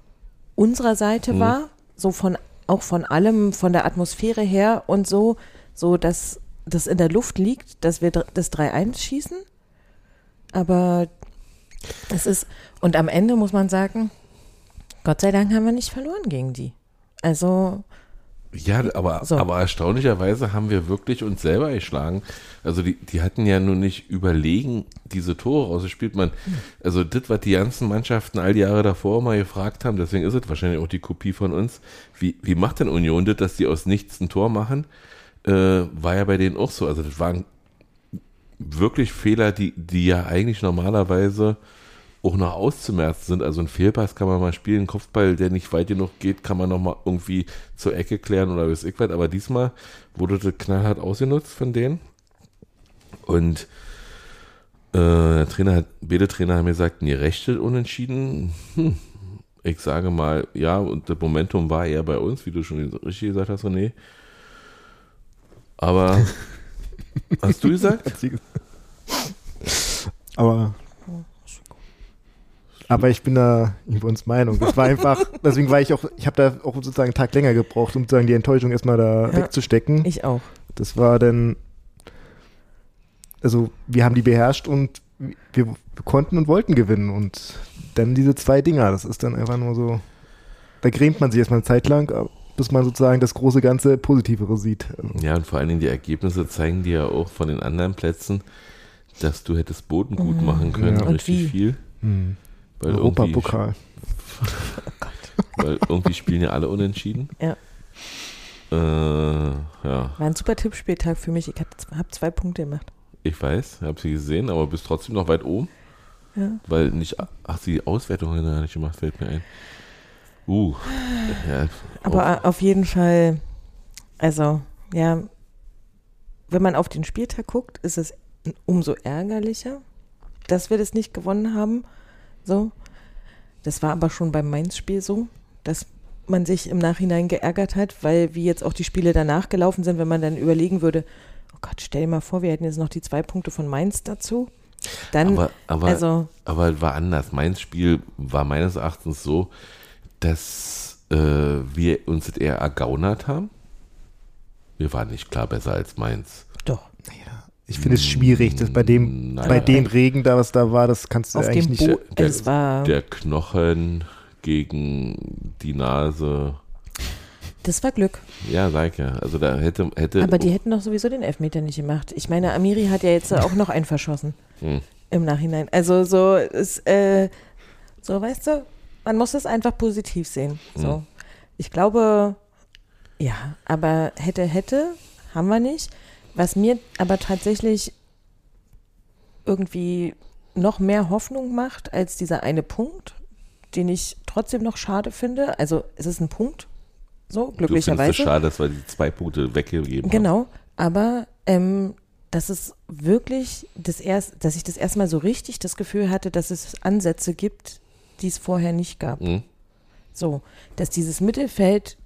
unserer Seite Mhm. war, so von auch von allem, von der Atmosphäre her und so, so dass das in der Luft liegt, dass wir das 3-1 schießen. Aber es ist, und am Ende muss man sagen, Gott sei Dank haben wir nicht verloren gegen die. Also, Ja, aber, So. aber erstaunlicherweise haben wir wirklich uns selber geschlagen. Also die, die hatten ja nun nicht überlegen diese Tore rausgespielt. Man, also das, was die ganzen Mannschaften all die Jahre davor mal gefragt haben, deswegen ist es wahrscheinlich auch die Kopie von uns. Wie, wie macht denn Union das, dass die aus nichts ein Tor machen? Äh, war ja bei denen auch so. Also das waren wirklich Fehler, die, die ja eigentlich normalerweise auch noch auszumerzen sind. Also ein Fehlpass kann man mal spielen, ein Kopfball, der nicht weit genug geht, kann man noch mal irgendwie zur Ecke klären oder bis ich weit. Aber diesmal wurde das knallhart ausgenutzt von denen. Und äh, der Trainer hat, beide Trainer haben gesagt, nee, rechte unentschieden. Hm. Ich sage mal, ja, und das Momentum war eher bei uns, wie du schon richtig gesagt hast, René. Aber hast du gesagt? Aber, aber ich bin da über uns Meinung. Das war einfach, deswegen war ich auch, ich habe da auch sozusagen einen Tag länger gebraucht, um sozusagen die Enttäuschung erstmal da Ja. wegzustecken. ich auch. Das war dann, also wir haben die beherrscht und wir, wir konnten und wollten gewinnen und dann diese zwei Dinger, das ist dann einfach nur so, da grämt man sich erstmal eine Zeit lang, bis man sozusagen das große Ganze Positivere sieht. Ja, und vor allen Dingen die Ergebnisse zeigen dir ja auch von den anderen Plätzen, dass du hättest Boden gut machen können, Ja. Und richtig wie? viel. hm. Weil irgendwie, Europapokal. weil irgendwie spielen ja alle unentschieden. Ja. Äh, ja, War ein super Tippspieltag für mich. Ich habe zwei Punkte gemacht. ich weiß, habe sie gesehen, aber bist trotzdem noch weit oben, Ja. weil nicht, ach, die Auswertung hat er nicht gemacht, fällt mir ein. Uh, ja, Aber auf jeden Fall, also, ja, wenn man auf den Spieltag guckt, ist es umso ärgerlicher, dass wir das nicht gewonnen haben. So. Das war aber schon beim Mainz-Spiel so, dass man sich im Nachhinein geärgert hat, weil wie jetzt auch die Spiele danach gelaufen sind, wenn man dann überlegen würde, oh Gott, stell dir mal vor, wir hätten jetzt noch die zwei Punkte von Mainz dazu. Dann, aber, aber, also, aber war anders. Mein Spiel war meines Erachtens so, dass äh, wir uns das eher ergaunert haben. Wir waren nicht klar besser als Mainz. doch. Ich finde es schwierig, dass bei dem, Nein, bei dem Regen da, was da war, das kannst du Auf eigentlich dem nicht. Bo der- es war, Der Knochen gegen die Nase. das war Glück. Ja, sag ja. Also da hätte, hätte Aber die hätten doch sowieso den Elfmeter nicht gemacht. Ich meine, Amiri hat ja jetzt auch noch einen verschossen Hm. im Nachhinein. Also so ist, äh, so weißt du, man muss es einfach positiv sehen. So. Mhm. Ich glaube, ja, aber hätte, hätte, haben wir nicht. Was mir aber tatsächlich irgendwie noch mehr Hoffnung macht als dieser eine Punkt, den ich trotzdem noch schade finde. Also es ist ein Punkt, so glücklicherweise. es schade, dass wir die zwei Punkte weggegeben haben. Genau, aber ähm, das ist wirklich das erst, dass ich das erstmal so richtig das Gefühl hatte, dass es Ansätze gibt, die es vorher nicht gab. Hm? So, dass dieses Mittelfeld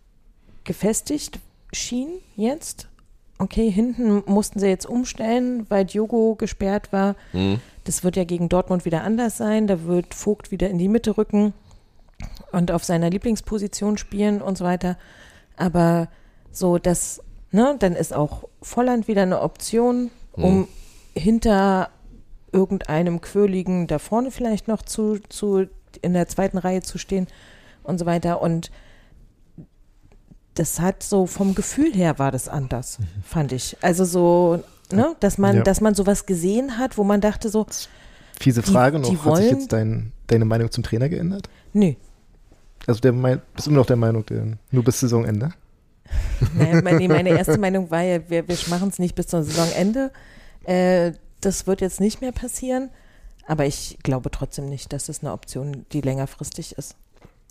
gefestigt schien jetzt. Okay, hinten mussten sie jetzt umstellen, weil Diogo gesperrt war. Hm? Das wird ja gegen Dortmund wieder anders sein. Da wird Vogt wieder in die Mitte rücken und auf seiner Lieblingsposition spielen und so weiter. Aber so, dass, ne, dann ist auch Volland wieder eine Option, um hinter irgendeinem Quirligen da vorne vielleicht noch zu, zu in der zweiten Reihe zu stehen und so weiter. Und das hat so vom Gefühl her war das anders, fand ich. Also so, ne, dass man, Ja. dass man sowas gesehen hat, wo man dachte so, Fiese Die- Frage die noch. Hat sich wollen- jetzt dein, deine Meinung zum Trainer geändert? nö, Also der mein, bist immer noch der Meinung, der, nur bis Saisonende? Naja, meine, meine erste Meinung war ja, wir, wir machen es nicht bis zum Saisonende. Äh, das wird jetzt nicht mehr passieren. Aber ich glaube trotzdem nicht, dass es eine Option, die längerfristig ist.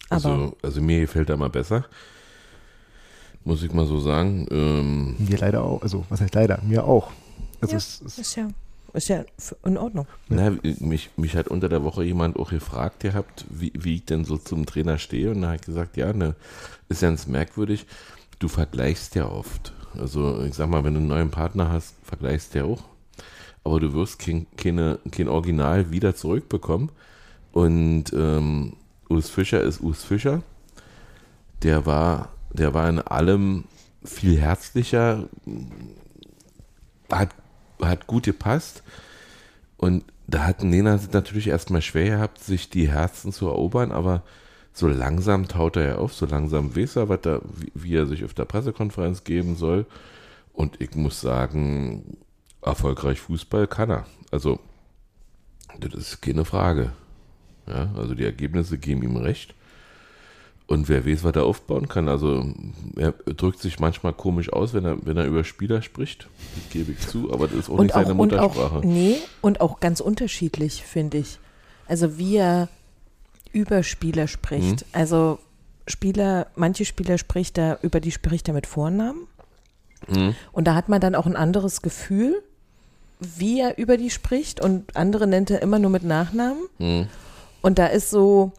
Aber Also, also mir gefällt er mal besser. Muss ich mal so sagen. Ähm, Mir leider auch. Also, was heißt leider? Mir auch. Also, Ja. es, es, ist ja, ist ja in Ordnung. na, mich, mich hat unter der Woche jemand auch gefragt gehabt, wie, wie ich denn so zum Trainer stehe. Und da ich gesagt, ja, ne, ist ganz merkwürdig. Du vergleichst ja oft. Also ich sag mal, wenn du einen neuen Partner hast, vergleichst du ja auch. Aber du wirst kein, keine, kein Original wieder zurückbekommen. Und ähm, Urs Fischer ist Urs Fischer. Der war, der war in allem viel herzlicher, hat, hat gut gepasst. Und da hat Nena natürlich erstmal schwer gehabt, sich die Herzen zu erobern, aber so langsam taut er ja auf, so langsam weiß er, was er, wie, wie er sich auf der Pressekonferenz geben soll. Und ich muss sagen, erfolgreich Fußball kann er. Also, das ist keine Frage. Ja, also die Ergebnisse geben ihm recht. Und wer weiß, was er aufbauen kann. Also er drückt sich manchmal komisch aus, wenn er, wenn er über Spieler spricht. Das gebe ich zu, aber das ist auch Und nicht auch, seine und Muttersprache. auch, nee, und auch ganz unterschiedlich, finde ich. Also wie er über Spieler spricht. Mhm. Also Spieler, manche Spieler spricht er, über die spricht er mit Vornamen. Mhm. Und da hat man dann auch ein anderes Gefühl, wie er über die spricht. Und andere nennt er immer nur mit Nachnamen. Mhm. Und da ist so,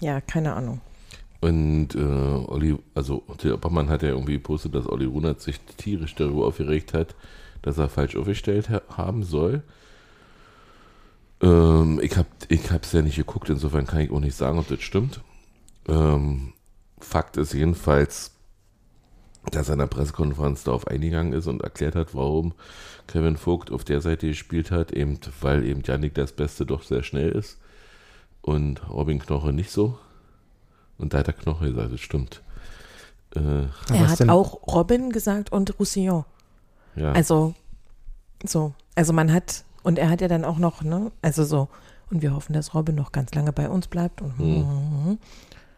ja, keine Ahnung. Und äh, Olli, also der Oppermann hat ja irgendwie gepostet, dass Olli Runert sich tierisch darüber aufgeregt hat, dass er falsch aufgestellt ha haben soll. Ähm, ich habe ich hab's ja nicht geguckt, insofern kann ich auch nicht sagen, ob das stimmt. Ähm, Fakt ist jedenfalls, dass er in der Pressekonferenz darauf eingegangen ist und erklärt hat, warum Kevin Vogt auf der Seite gespielt hat, eben weil eben Janik das Beste doch sehr schnell ist und Robin Knoche nicht so. Und da hat der Knoche gesagt, das stimmt. Äh, er hat denn- auch Robin gesagt und Roussillon. ja. Also, so. Also man hat, und er hat ja dann auch noch, ne, also so, und wir hoffen, dass Robin noch ganz lange bei uns bleibt. Und, Hm.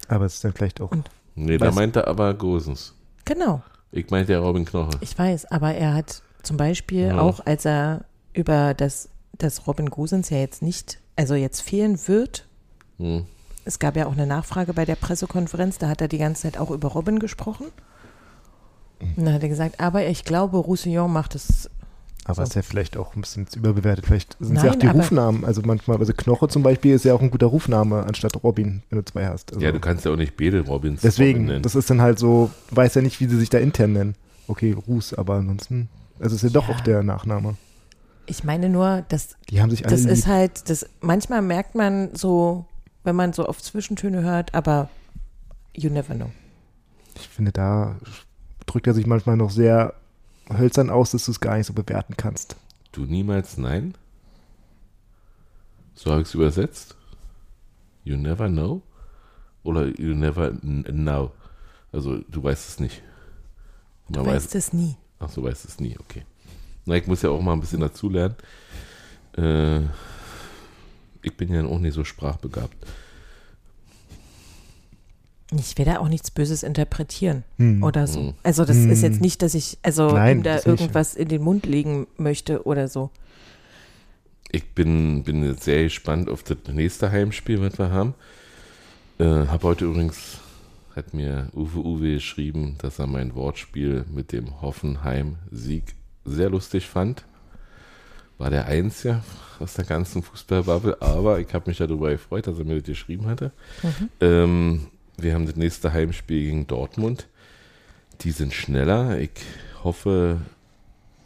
aber es ist dann vielleicht auch. Und- nee, da meinte er aber Gosens. Genau, Ich meinte ja Robin Knoche. ich weiß, aber er hat zum Beispiel Ja. auch, als er über das, dass Robin Gosens ja jetzt nicht, also jetzt fehlen wird, Hm. es gab ja auch eine Nachfrage bei der Pressekonferenz, da hat er die ganze Zeit auch über Robin gesprochen. Und dann hat er gesagt, aber ich glaube, Roussillon macht es. Aber So. ist ja vielleicht auch ein bisschen überbewertet. Vielleicht sind es ja auch die Rufnamen. Also manchmal, also Knoche zum Beispiel ist ja auch ein guter Rufname anstatt Robin, wenn du zwei hast. Also Ja, du kannst ja auch nicht beide Robins Robin deswegen, nennen. das ist dann halt so, du weißt ja nicht, wie sie sich da intern nennen. Okay, Ruß, aber ansonsten, also ist ja doch Ja. auch der Nachname. Ich meine nur, dass Die haben sich alle das lieb. ist halt, das manchmal merkt man so, wenn man so auf Zwischentöne hört, aber you never know. Ich finde, da drückt er sich manchmal noch sehr hölzern aus, dass du es gar nicht so bewerten kannst. Du niemals nein? So habe ich es übersetzt. You never know? Oder you never know? Also du weißt es nicht. Du Man weißt es nie. Ach, so weißt es nie, okay. Na, ich muss ja auch mal ein bisschen dazulernen. Äh, ich bin ja auch nicht so sprachbegabt. Ich werde auch nichts Böses interpretieren Hm. oder so. Hm. Also das ist jetzt nicht, dass ich also Nein, ihm da irgendwas in den Mund legen möchte oder so. Ich bin, bin jetzt sehr gespannt auf das nächste Heimspiel, was wir haben. Äh, habe heute übrigens, hat mir Uwe Uwe geschrieben, dass er mein Wortspiel mit dem Hoffenheim-Sieg sehr lustig fand. War der Einzige aus der ganzen Fußballbubble, aber ich habe mich darüber gefreut, dass er mir das geschrieben hatte. Ähm, wir haben das nächste Heimspiel gegen Dortmund. Die sind schneller. Ich hoffe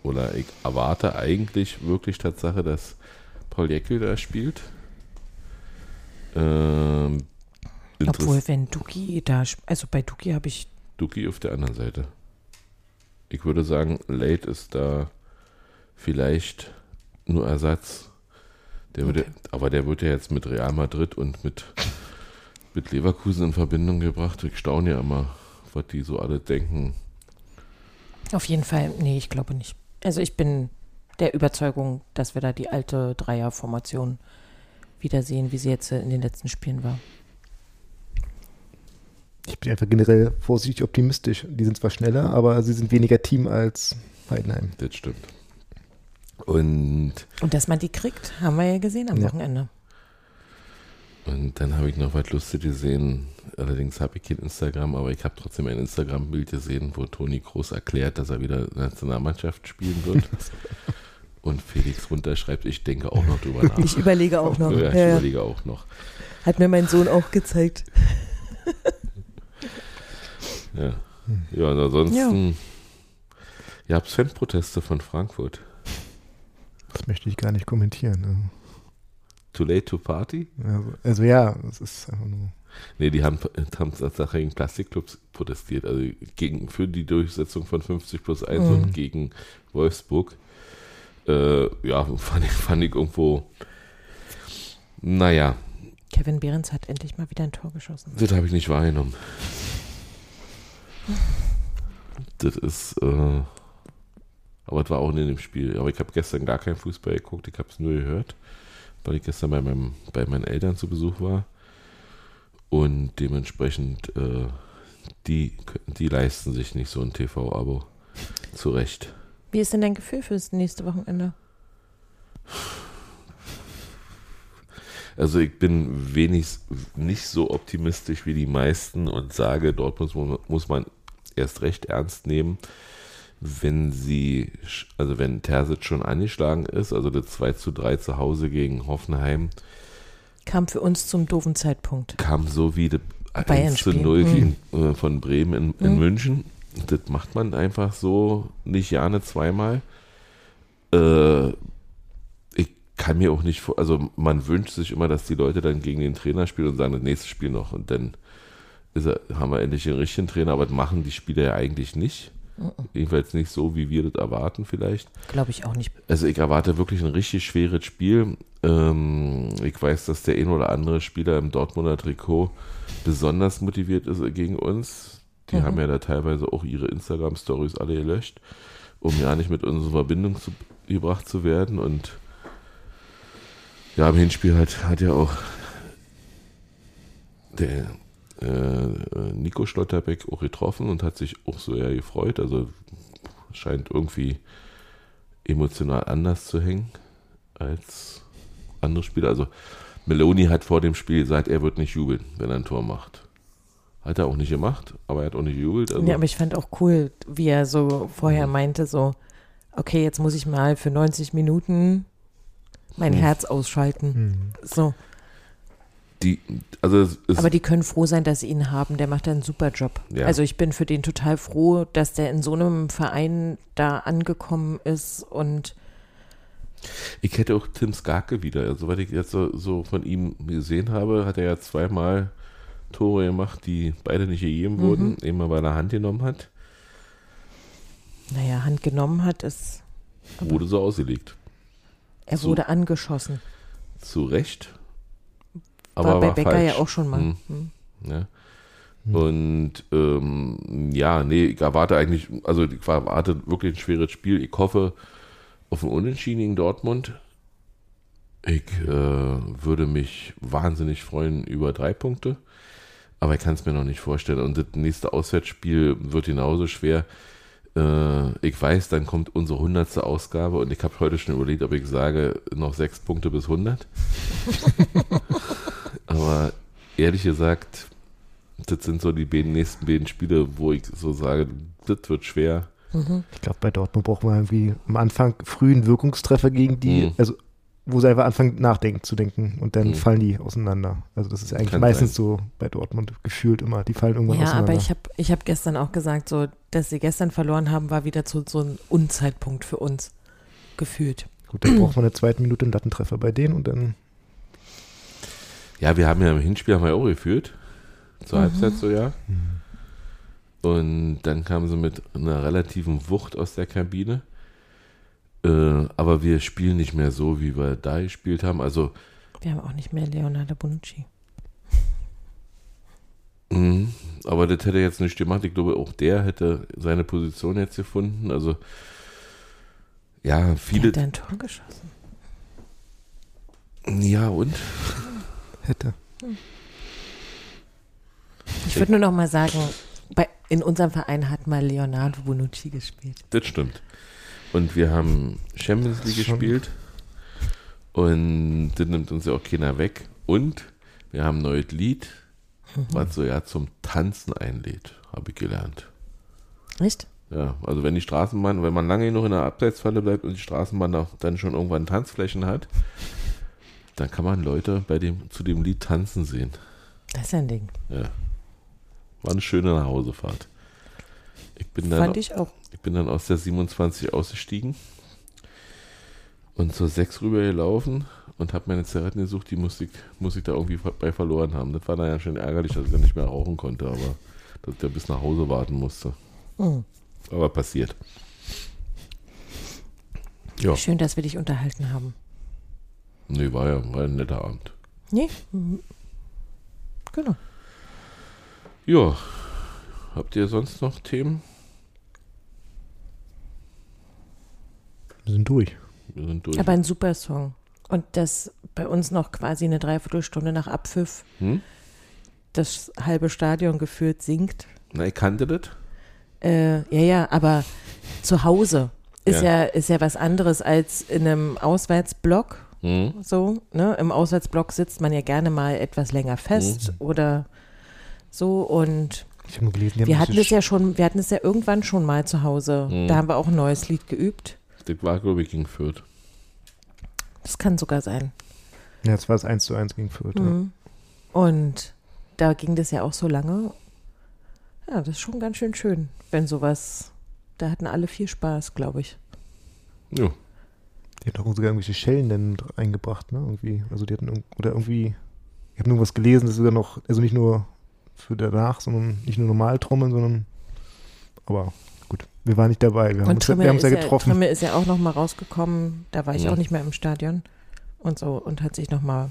oder ich erwarte eigentlich wirklich Tatsache, dass Paul Jäckel da spielt. Ähm, Obwohl, wenn Duki da, sp- also bei Duki habe ich, Duki auf der anderen Seite. Ich würde sagen, Late ist da vielleicht nur Ersatz. Der würde, aber der wird ja jetzt mit Real Madrid und mit, mit Leverkusen in Verbindung gebracht. Ich staune ja immer, was die so alle denken. auf jeden Fall, nee, ich glaube nicht. Also ich bin der Überzeugung, dass wir da die alte Dreierformation wiedersehen, wie sie jetzt in den letzten Spielen war. Ich bin einfach generell vorsichtig optimistisch. Die sind zwar schneller, aber sie sind weniger Team als Heidenheim. Das stimmt. Und, Und dass man die kriegt, haben wir ja gesehen am Ja. Wochenende. Und dann habe ich noch was Lustiges gesehen. Allerdings habe ich kein Instagram, aber ich habe trotzdem ein Instagram-Bild gesehen, wo Toni Groß erklärt, dass er wieder Nationalmannschaft spielen wird. und Felix runterschreibt, ich denke auch noch drüber nach. Ich überlege auch noch. Ja, ich Ja, ja. überlege auch noch. Hat mir mein Sohn auch gezeigt. Ja, ja und ansonsten, ihr habt Fanproteste von Frankfurt. Das möchte ich gar nicht kommentieren. ne? Too late to party? Also, also ja, es ist einfach nur. Nee, die haben, haben tatsächlich gegen Plastikclubs protestiert, also gegen, für die Durchsetzung von 50 plus 1 Mhm. und gegen Wolfsburg. Äh, ja, fand ich, fand ich irgendwo, naja, Kevin Behrens hat endlich mal wieder ein Tor geschossen. das habe ich nicht wahrgenommen. Das ist, äh, aber es war auch nicht in dem Spiel. Aber ich habe gestern gar kein Fußball geguckt, ich habe es nur gehört, weil ich gestern bei, meinem, bei meinen Eltern zu Besuch war. Und dementsprechend, äh, die, die leisten sich nicht so ein TV-Abo. Zu Recht. Wie ist denn dein Gefühl fürs nächste Wochenende? Also ich bin wenig, nicht so optimistisch wie die meisten und sage, Dortmund muss, muss man erst recht ernst nehmen, wenn sie, also wenn Terzic schon angeschlagen ist, also das 2 zu 3 zu Hause gegen Hoffenheim, Kam für uns zum doofen Zeitpunkt. kam so wie das 1 zu Bayern-Spiel. 0 Mhm. gegen, äh, von Bremen in, in Mhm. München. Das macht man einfach so nicht gerne zweimal. Äh, ich kann mir auch nicht vor, also man wünscht sich immer, dass die Leute dann gegen den Trainer spielen und sagen, das nächste Spiel noch und dann er, haben wir endlich den richtigen Trainer, aber das machen die Spieler ja eigentlich nicht. Jedenfalls nicht so, wie wir das erwarten vielleicht. Glaube ich auch nicht. Also ich erwarte wirklich ein richtig schweres Spiel. Ähm, ich weiß, dass der ein oder andere Spieler im Dortmunder Trikot besonders motiviert ist gegen uns. Die Mhm. haben ja da teilweise auch ihre Instagram-Stories alle gelöscht, um ja nicht mit uns in Verbindung zu, gebracht zu werden. Und ja, im Hinspiel hat, hat ja auch der äh, Nico Schlotterbeck auch getroffen und hat sich auch so eher gefreut. Also scheint irgendwie emotional anders zu hängen als andere Spieler. Also Meloni hat vor dem Spiel gesagt, er wird nicht jubeln, wenn er ein Tor macht. Hat er auch nicht gemacht, aber er hat auch nicht gejubelt. Also, Ja, aber ich fand auch cool, wie er so vorher meinte, so, okay, jetzt muss ich mal für 90 Minuten mein Hm. Herz ausschalten. So. Die, also Aber die können froh sein, dass sie ihn haben. Der macht einen super Job. Ja. Also ich bin für den total froh, dass der in so einem Verein da angekommen ist und ich hätte auch Tim Skarke wieder. Also, soweit ich jetzt so, so von ihm gesehen habe, hat er ja zweimal Tore gemacht, die beide nicht gegeben wurden. Einmal, weil er Hand genommen hat, naja, Hand genommen hat, ist, wurde so ausgelegt. er So. wurde angeschossen. Zu Recht. War bei war Becker falsch. ja auch schon mal. Hm. Hm. Ja. Und ähm, ja, nee, ich erwarte eigentlich, also ich erwarte wirklich ein schweres Spiel. Ich hoffe auf ein Unentschieden gegen Dortmund. Ich äh, würde mich wahnsinnig freuen über drei Punkte, aber ich kann es mir noch nicht vorstellen. Und das nächste Auswärtsspiel wird genauso schwer. Äh, ich weiß, dann kommt unsere hundertste Ausgabe und ich habe heute schon überlegt, ob ich sage, noch sechs Punkte bis 100. aber ehrlich gesagt, das sind so die beiden, nächsten beiden Spiele, wo ich so sage, das wird schwer. Ich glaube, bei Dortmund braucht man irgendwie am Anfang frühen Wirkungstreffer gegen die, Mhm. also wo sie einfach anfangen nachdenken zu denken und dann Mhm. fallen die auseinander. Also das ist eigentlich Kann meistens so bei Dortmund gefühlt immer, die fallen irgendwann Ja, auseinander. aber ich habe ich hab gestern auch gesagt, so, dass sie gestern verloren haben, war wieder so, so ein Unzeitpunkt für uns gefühlt. Mhm. Gut, dann braucht man in der zweiten Minute einen Lattentreffer bei denen und dann Ja, wir haben ja im Hinspiel haben wir auch geführt. Zur Halbzeit so, ja. Und dann kamen sie mit einer relativen Wucht aus der Kabine. Äh, aber wir spielen nicht mehr so, wie wir da gespielt haben. Also, Wir haben auch nicht mehr Leonardo Bonucci. mh, aber das hätte jetzt nicht gemacht. Ich glaube, auch der hätte seine Position jetzt gefunden. Also, Ja, Der viele. hat da ein Tor geschossen. Ja, und? Hätte. Ich würde nur noch mal sagen, bei, in unserem Verein hat mal Leonardo Bonucci gespielt. Das stimmt. Und wir haben Champions League gespielt. Und das nimmt uns ja auch keiner weg. Und wir haben ein neues Lied, was so ja zum Tanzen einlädt, habe ich gelernt. Nicht? Ja, also wenn die Straßenbahn, wenn man lange genug in der Abseitsfalle bleibt und die Straßenbahn auch dann schon irgendwann Tanzflächen hat, dann kann man Leute bei dem, zu dem Lied tanzen sehen. Das ist ein Ding. Ja. War eine schöne Nachhausefahrt. Ich bin dann, Fand ich auch. ich bin dann aus der 27 ausgestiegen und zur 6 rüber gelaufen und habe meine Zigaretten gesucht, die musste ich, muss ich da irgendwie bei verloren haben. Das war dann ja schon ärgerlich, dass ich dann nicht mehr rauchen konnte, aber dass ich da bis nach Hause warten musste. Mhm. Aber passiert. Ja, Schön, dass wir dich unterhalten haben. Nee, war ja war ein netter Abend. Nee? Mhm. Genau. Ja, habt ihr sonst noch Themen? Wir sind durch. Wir sind durch. Aber ein super Song. Und das bei uns noch quasi eine Dreiviertelstunde nach Abpfiff Hm? das halbe Stadion geführt singt. Na, ich kannte das. Äh, ja, ja, aber zu Hause ist Ja. ja. ist ja was anderes als in einem Auswärtsblock. Hm? So, ne? Im Auswärtsblock sitzt man ja gerne mal etwas länger fest oder so. Und Ich habe nur gelesen, wir hatten es ja schon, wir hatten es ja irgendwann schon mal zu Hause. Mhm. Da haben wir auch ein neues Lied geübt. Das war, glaube ich, gegen Fürth. Das kann sogar sein. Ja, jetzt war es 1 zu 1 gegen Fürth. Ja. Mhm. Und da ging das ja auch so lange. Ja, das ist schon ganz schön schön, wenn sowas. Da hatten alle viel Spaß, glaube ich. Ja. Die hatten auch sogar irgendwelche Schellen dann eingebracht, ne? Irgendwie. Also die hatten oder irgendwie. Ich habe irgendwas gelesen, dass sogar noch, also nicht nur für danach, sondern nicht nur normal trommeln, sondern aber gut, wir waren nicht dabei. Wir haben Und uns, wir Trimmel haben uns ist, ja ja, getroffen. Trimmel ist ja auch noch mal rausgekommen. Da war ich Ja. auch nicht mehr im Stadion. Und so. Und hat sich noch mal,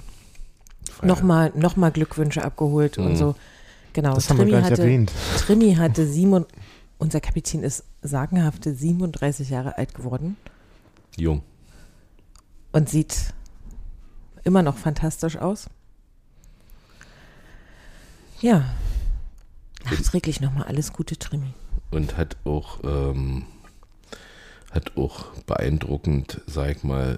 Feier. noch mal, noch mal Glückwünsche abgeholt und Mhm. so. Genau. das haben wir gar nicht hatte, erwähnt. Trimmi hatte sieben, unser Kapitän ist sagenhafte 37 Jahre alt geworden Jung. Und sieht immer noch fantastisch aus. Ja. Nachträglich nochmal alles Gute, Trimmi. Und hat auch, ähm, hat auch beeindruckend, sag ich mal,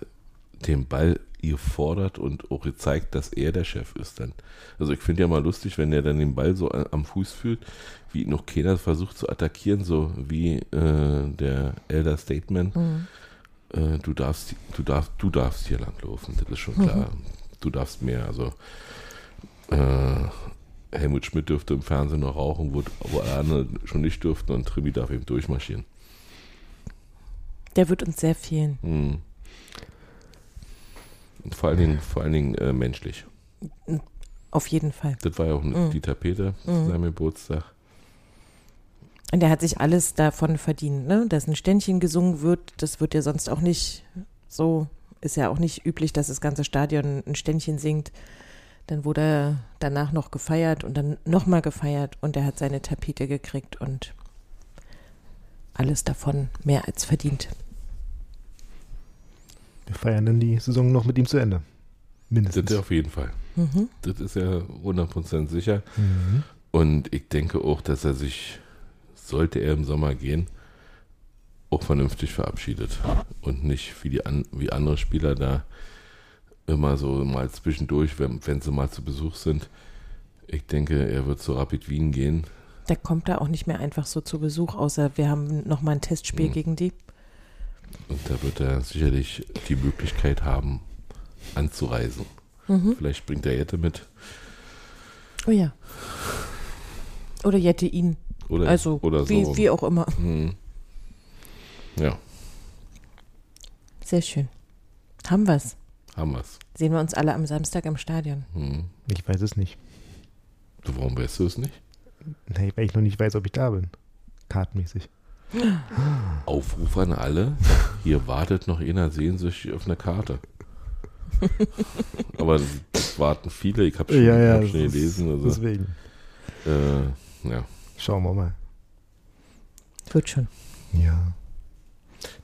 den Ball gefordert und auch gezeigt, dass er der Chef ist dann. Also ich finde ja mal lustig, wenn er dann den Ball so am Fuß fühlt, wie noch keiner versucht zu attackieren, so wie äh, der Elder Statement. Äh, du darfst, du darfst, du darfst hier langlaufen, das ist schon klar. Du darfst mehr. Also äh, Helmut Schmidt dürfte im Fernsehen noch rauchen, wo, wo alle anderen schon nicht dürften und Trimi darf eben durchmarschieren. Der wird uns sehr fehlen. Hm. Und vor allen Dingen, vor allen Dingen äh, menschlich. Auf jeden Fall. Das war ja auch Mhm. die Tapete zu seinem Geburtstag. Und er hat sich alles davon verdient, ne? Dass ein Ständchen gesungen wird, das wird ja sonst auch nicht so, ist ja auch nicht üblich, dass das ganze Stadion ein Ständchen singt. Dann wurde er danach noch gefeiert und dann nochmal gefeiert und er hat seine Tapete gekriegt und alles davon mehr als verdient. Wir feiern dann die Saison noch mit ihm zu Ende. Das Mindestens. auf jeden Fall. Mhm. Das ist ja 100% sicher. Mhm. Und ich denke auch, dass er sich, sollte er im Sommer gehen, auch vernünftig verabschiedet. Und nicht wie, die an, wie andere Spieler da immer so mal zwischendurch, wenn, wenn sie mal zu Besuch sind. Ich denke, er wird zu Rapid Wien gehen. Da kommt er auch nicht mehr einfach so zu Besuch, außer wir haben nochmal ein Testspiel Mhm. gegen die. Und da wird er sicherlich die Möglichkeit haben, anzureisen. Mhm. Vielleicht bringt er Jette mit. Oh ja. Oder Jette ihn. Oder, Also oder wie, so. wie auch immer. Hm. Ja, Sehr schön. Haben wir's. haben wir's. Sehen wir uns alle am Samstag im Stadion. Hm. Ich weiß es nicht. Du, warum weißt du es nicht? Nee, weil ich noch nicht weiß, ob ich da bin. Kartmäßig. Aufruf an alle. Hier wartet noch einer sehnsüchtig auf eine Karte. Aber es warten viele. Ich habe schon, ja, ja. hab schon das gelesen. Also, Deswegen. äh, ja. Schauen wir mal. Wird schon. Ja.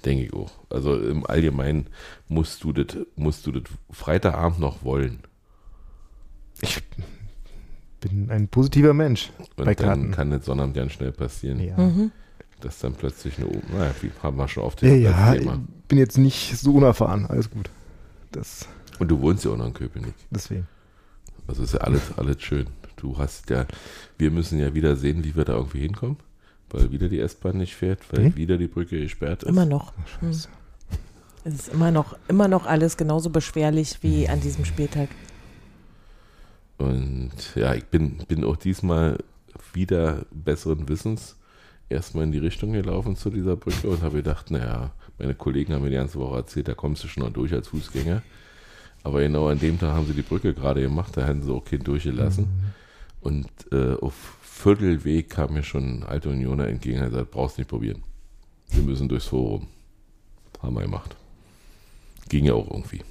Denke ich auch. Also im Allgemeinen musst du das, musst du das Freitagabend noch wollen. Ich bin ein positiver Mensch Und bei dann Karten. kann das Sonnabend ganz schnell passieren, ja. Mhm. dass dann plötzlich eine, naja, wie haben wir schon oft Ja, gehabt ja, als ich Thema. bin jetzt nicht so unerfahren. Alles gut. Das, Und du wohnst ja auch noch in Köpenick. deswegen. Also ist ja alles, alles schön. Du hast ja, wir müssen ja wieder sehen, wie wir da irgendwie hinkommen, weil wieder die S-Bahn nicht fährt, weil Mhm. wieder die Brücke gesperrt ist. Immer noch. Ach, scheiße. Es ist immer noch, immer noch alles genauso beschwerlich wie an diesem Spieltag. Und ja, ich bin, bin auch diesmal wieder besseren Wissens erstmal in die Richtung gelaufen zu dieser Brücke und habe gedacht, naja, meine Kollegen haben mir die ganze Woche erzählt, da kommst du schon noch durch als Fußgänger. Aber genau an dem Tag haben sie die Brücke gerade gemacht, da hätten sie auch keinen durchgelassen. Und äh, auf Viertelweg kam mir schon ein alter Unioner entgegen und hat gesagt, brauchst nicht probieren. Wir müssen durchs Forum. Haben wir gemacht. Ging ja auch irgendwie.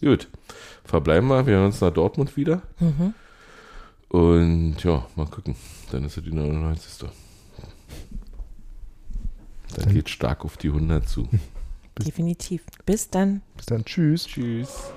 Gut, verbleiben wir. Wir hören uns nach Dortmund wieder. Mhm. Und ja, mal gucken. Dann ist es die 99. Dann Dann- geht stark auf die 100 zu. Definitiv. Bis dann. Bis dann. Tschüss. Tschüss.